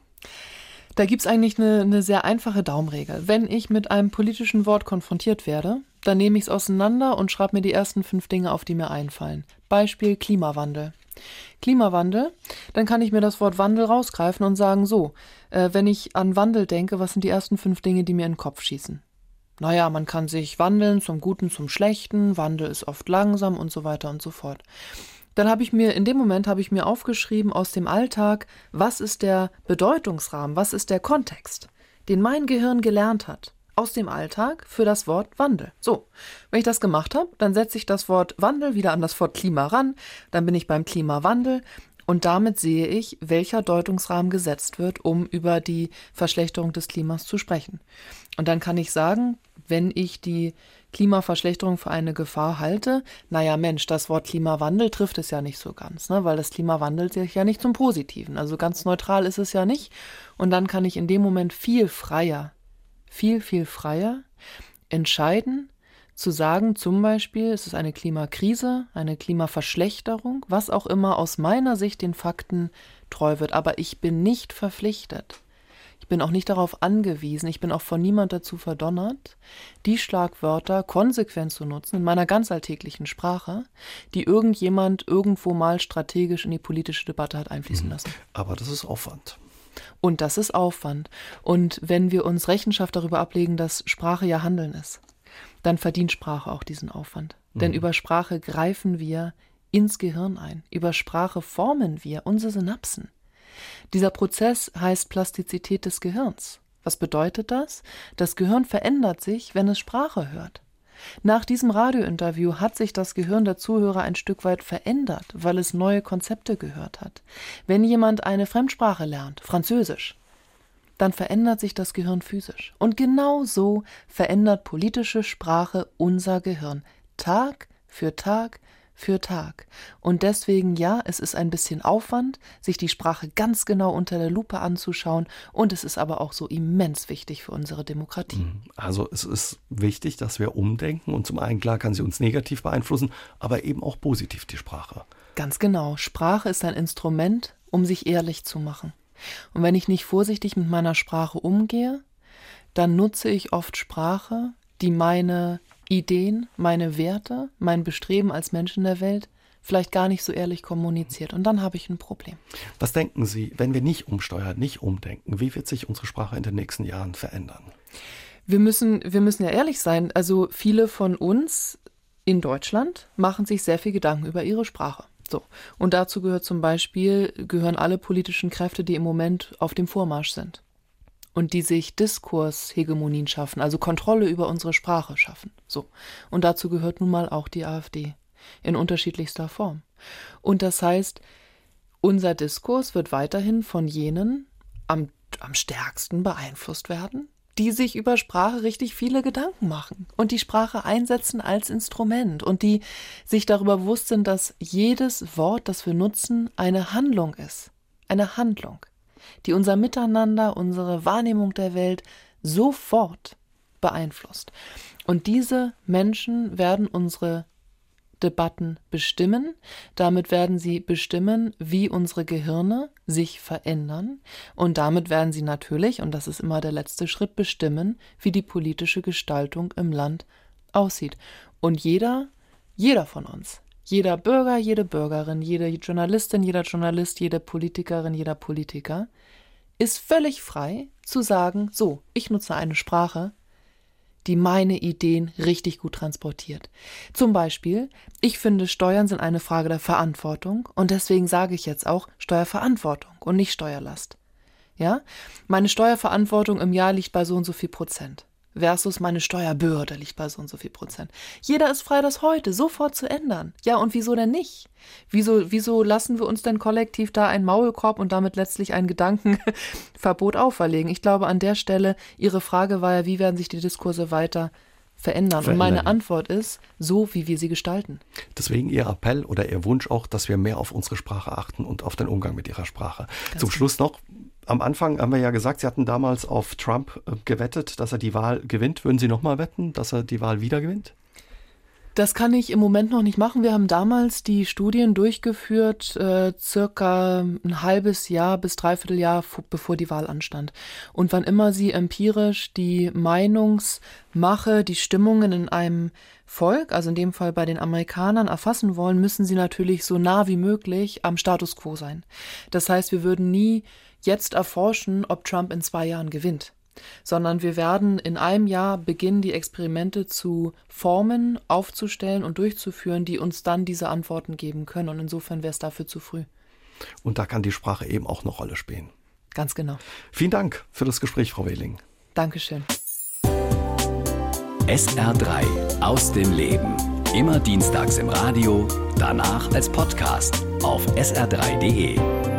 Speaker 3: Da gibt es eigentlich eine, eine sehr einfache Daumenregel. Wenn ich mit einem politischen Wort konfrontiert werde, dann nehme ich es auseinander und schreibe mir die ersten fünf Dinge auf, die mir einfallen. Beispiel Klimawandel. Klimawandel, dann kann ich mir das Wort Wandel rausgreifen und sagen, so, äh, wenn ich an Wandel denke, was sind die ersten fünf Dinge, die mir in den Kopf schießen? Naja, man kann sich wandeln zum Guten, zum Schlechten, Wandel ist oft langsam und so weiter und so fort dann habe ich mir, in dem Moment habe ich mir aufgeschrieben aus dem Alltag, was ist der Bedeutungsrahmen, was ist der Kontext, den mein Gehirn gelernt hat aus dem Alltag für das Wort Wandel. So, wenn ich das gemacht habe, dann setze ich das Wort Wandel wieder an das Wort Klima ran, dann bin ich beim Klimawandel und damit sehe ich, welcher Deutungsrahmen gesetzt wird, um über die Verschlechterung des Klimas zu sprechen. Und dann kann ich sagen, wenn ich die Klimaverschlechterung für eine Gefahr halte, naja Mensch, das Wort Klimawandel trifft es ja nicht so ganz, ne? weil das Klima wandelt sich ja nicht zum Positiven. Also ganz neutral ist es ja nicht. Und dann kann ich in dem Moment viel freier, viel, viel freier entscheiden, zu sagen, zum Beispiel, es ist eine Klimakrise, eine Klimaverschlechterung, was auch immer aus meiner Sicht den Fakten treu wird. Aber ich bin nicht verpflichtet, ich bin auch nicht darauf angewiesen, ich bin auch von niemand dazu verdonnert, die Schlagwörter konsequent zu nutzen in meiner ganz alltäglichen Sprache, die irgendjemand irgendwo mal strategisch in die politische Debatte hat einfließen mhm. lassen.
Speaker 2: Aber das ist Aufwand.
Speaker 3: Und das ist Aufwand. Und wenn wir uns Rechenschaft darüber ablegen, dass Sprache ja Handeln ist, dann verdient Sprache auch diesen Aufwand. Mhm. Denn über Sprache greifen wir ins Gehirn ein. Über Sprache formen wir unsere Synapsen. Dieser Prozess heißt Plastizität des Gehirns. Was bedeutet das? Das Gehirn verändert sich, wenn es Sprache hört. Nach diesem Radiointerview hat sich das Gehirn der Zuhörer ein Stück weit verändert, weil es neue Konzepte gehört hat. Wenn jemand eine Fremdsprache lernt, Französisch, dann verändert sich das Gehirn physisch. Und genau so verändert politische Sprache unser Gehirn Tag für Tag für Tag. Und deswegen ja, es ist ein bisschen Aufwand, sich die Sprache ganz genau unter der Lupe anzuschauen. Und es ist aber auch so immens wichtig für unsere Demokratie. Mhm.
Speaker 2: Also es ist wichtig, dass wir umdenken. Und zum einen, klar, kann sie uns negativ beeinflussen, aber eben auch positiv die Sprache.
Speaker 3: Ganz genau. Sprache ist ein Instrument, um sich ehrlich zu machen. Und wenn ich nicht vorsichtig mit meiner Sprache umgehe, dann nutze ich oft Sprache, die meine Ideen, meine Werte, mein Bestreben als Mensch in der Welt vielleicht gar nicht so ehrlich kommuniziert. Und dann habe ich ein Problem.
Speaker 2: Was denken Sie, wenn wir nicht umsteuern, nicht umdenken, wie wird sich unsere Sprache in den nächsten Jahren verändern?
Speaker 3: Wir müssen, wir müssen ja ehrlich sein. Also viele von uns in Deutschland machen sich sehr viel Gedanken über ihre Sprache. So. Und dazu gehört zum Beispiel, gehören alle politischen Kräfte, die im Moment auf dem Vormarsch sind und die sich Diskurshegemonien schaffen, also Kontrolle über unsere Sprache schaffen. So. Und dazu gehört nun mal auch die AfD in unterschiedlichster Form. Und das heißt, unser Diskurs wird weiterhin von jenen am, am stärksten beeinflusst werden, die sich über Sprache richtig viele Gedanken machen und die Sprache einsetzen als Instrument und die sich darüber bewusst sind, dass jedes Wort, das wir nutzen, eine Handlung ist. Eine Handlung die unser Miteinander, unsere Wahrnehmung der Welt sofort beeinflusst. Und diese Menschen werden unsere Debatten bestimmen. Damit werden sie bestimmen, wie unsere Gehirne sich verändern. Und damit werden sie natürlich, und das ist immer der letzte Schritt, bestimmen, wie die politische Gestaltung im Land aussieht. Und jeder, jeder von uns, jeder Bürger, jede Bürgerin, jede Journalistin, jeder Journalist, jede Politikerin, jeder Politiker ist völlig frei zu sagen, so, ich nutze eine Sprache, die meine Ideen richtig gut transportiert. Zum Beispiel, ich finde, Steuern sind eine Frage der Verantwortung und deswegen sage ich jetzt auch Steuerverantwortung und nicht Steuerlast. Ja? Meine Steuerverantwortung im Jahr liegt bei so und so viel Prozent versus meine Steuerbürde liegt bei so und so viel Prozent. Jeder ist frei, das heute sofort zu ändern. Ja, und wieso denn nicht? Wieso, wieso lassen wir uns denn kollektiv da einen Maulkorb und damit letztlich ein Gedankenverbot auferlegen? Ich glaube, an der Stelle, Ihre Frage war ja, wie werden sich die Diskurse weiter verändern? verändern. Und meine Antwort ist, so wie wir sie gestalten.
Speaker 2: Deswegen Ihr Appell oder Ihr Wunsch auch, dass wir mehr auf unsere Sprache achten und auf den Umgang mit Ihrer Sprache. Ganz Zum Schluss noch, am Anfang haben wir ja gesagt, Sie hatten damals auf Trump äh, gewettet, dass er die Wahl gewinnt. Würden Sie nochmal wetten, dass er die Wahl wieder gewinnt?
Speaker 3: Das kann ich im Moment noch nicht machen. Wir haben damals die Studien durchgeführt, äh, circa ein halbes Jahr bis dreiviertel Jahr bevor die Wahl anstand. Und wann immer Sie empirisch die Meinungsmache, die Stimmungen in einem Volk, also in dem Fall bei den Amerikanern, erfassen wollen, müssen Sie natürlich so nah wie möglich am Status quo sein. Das heißt, wir würden nie jetzt erforschen, ob Trump in zwei Jahren gewinnt, sondern wir werden in einem Jahr beginnen, die Experimente zu formen, aufzustellen und durchzuführen, die uns dann diese Antworten geben können. Und insofern wäre es dafür zu früh.
Speaker 2: Und da kann die Sprache eben auch eine Rolle spielen.
Speaker 3: Ganz genau.
Speaker 2: Vielen Dank für das Gespräch, Frau Wehling.
Speaker 3: Dankeschön.
Speaker 1: SR3 aus dem Leben. Immer dienstags im Radio, danach als Podcast auf sr3.de.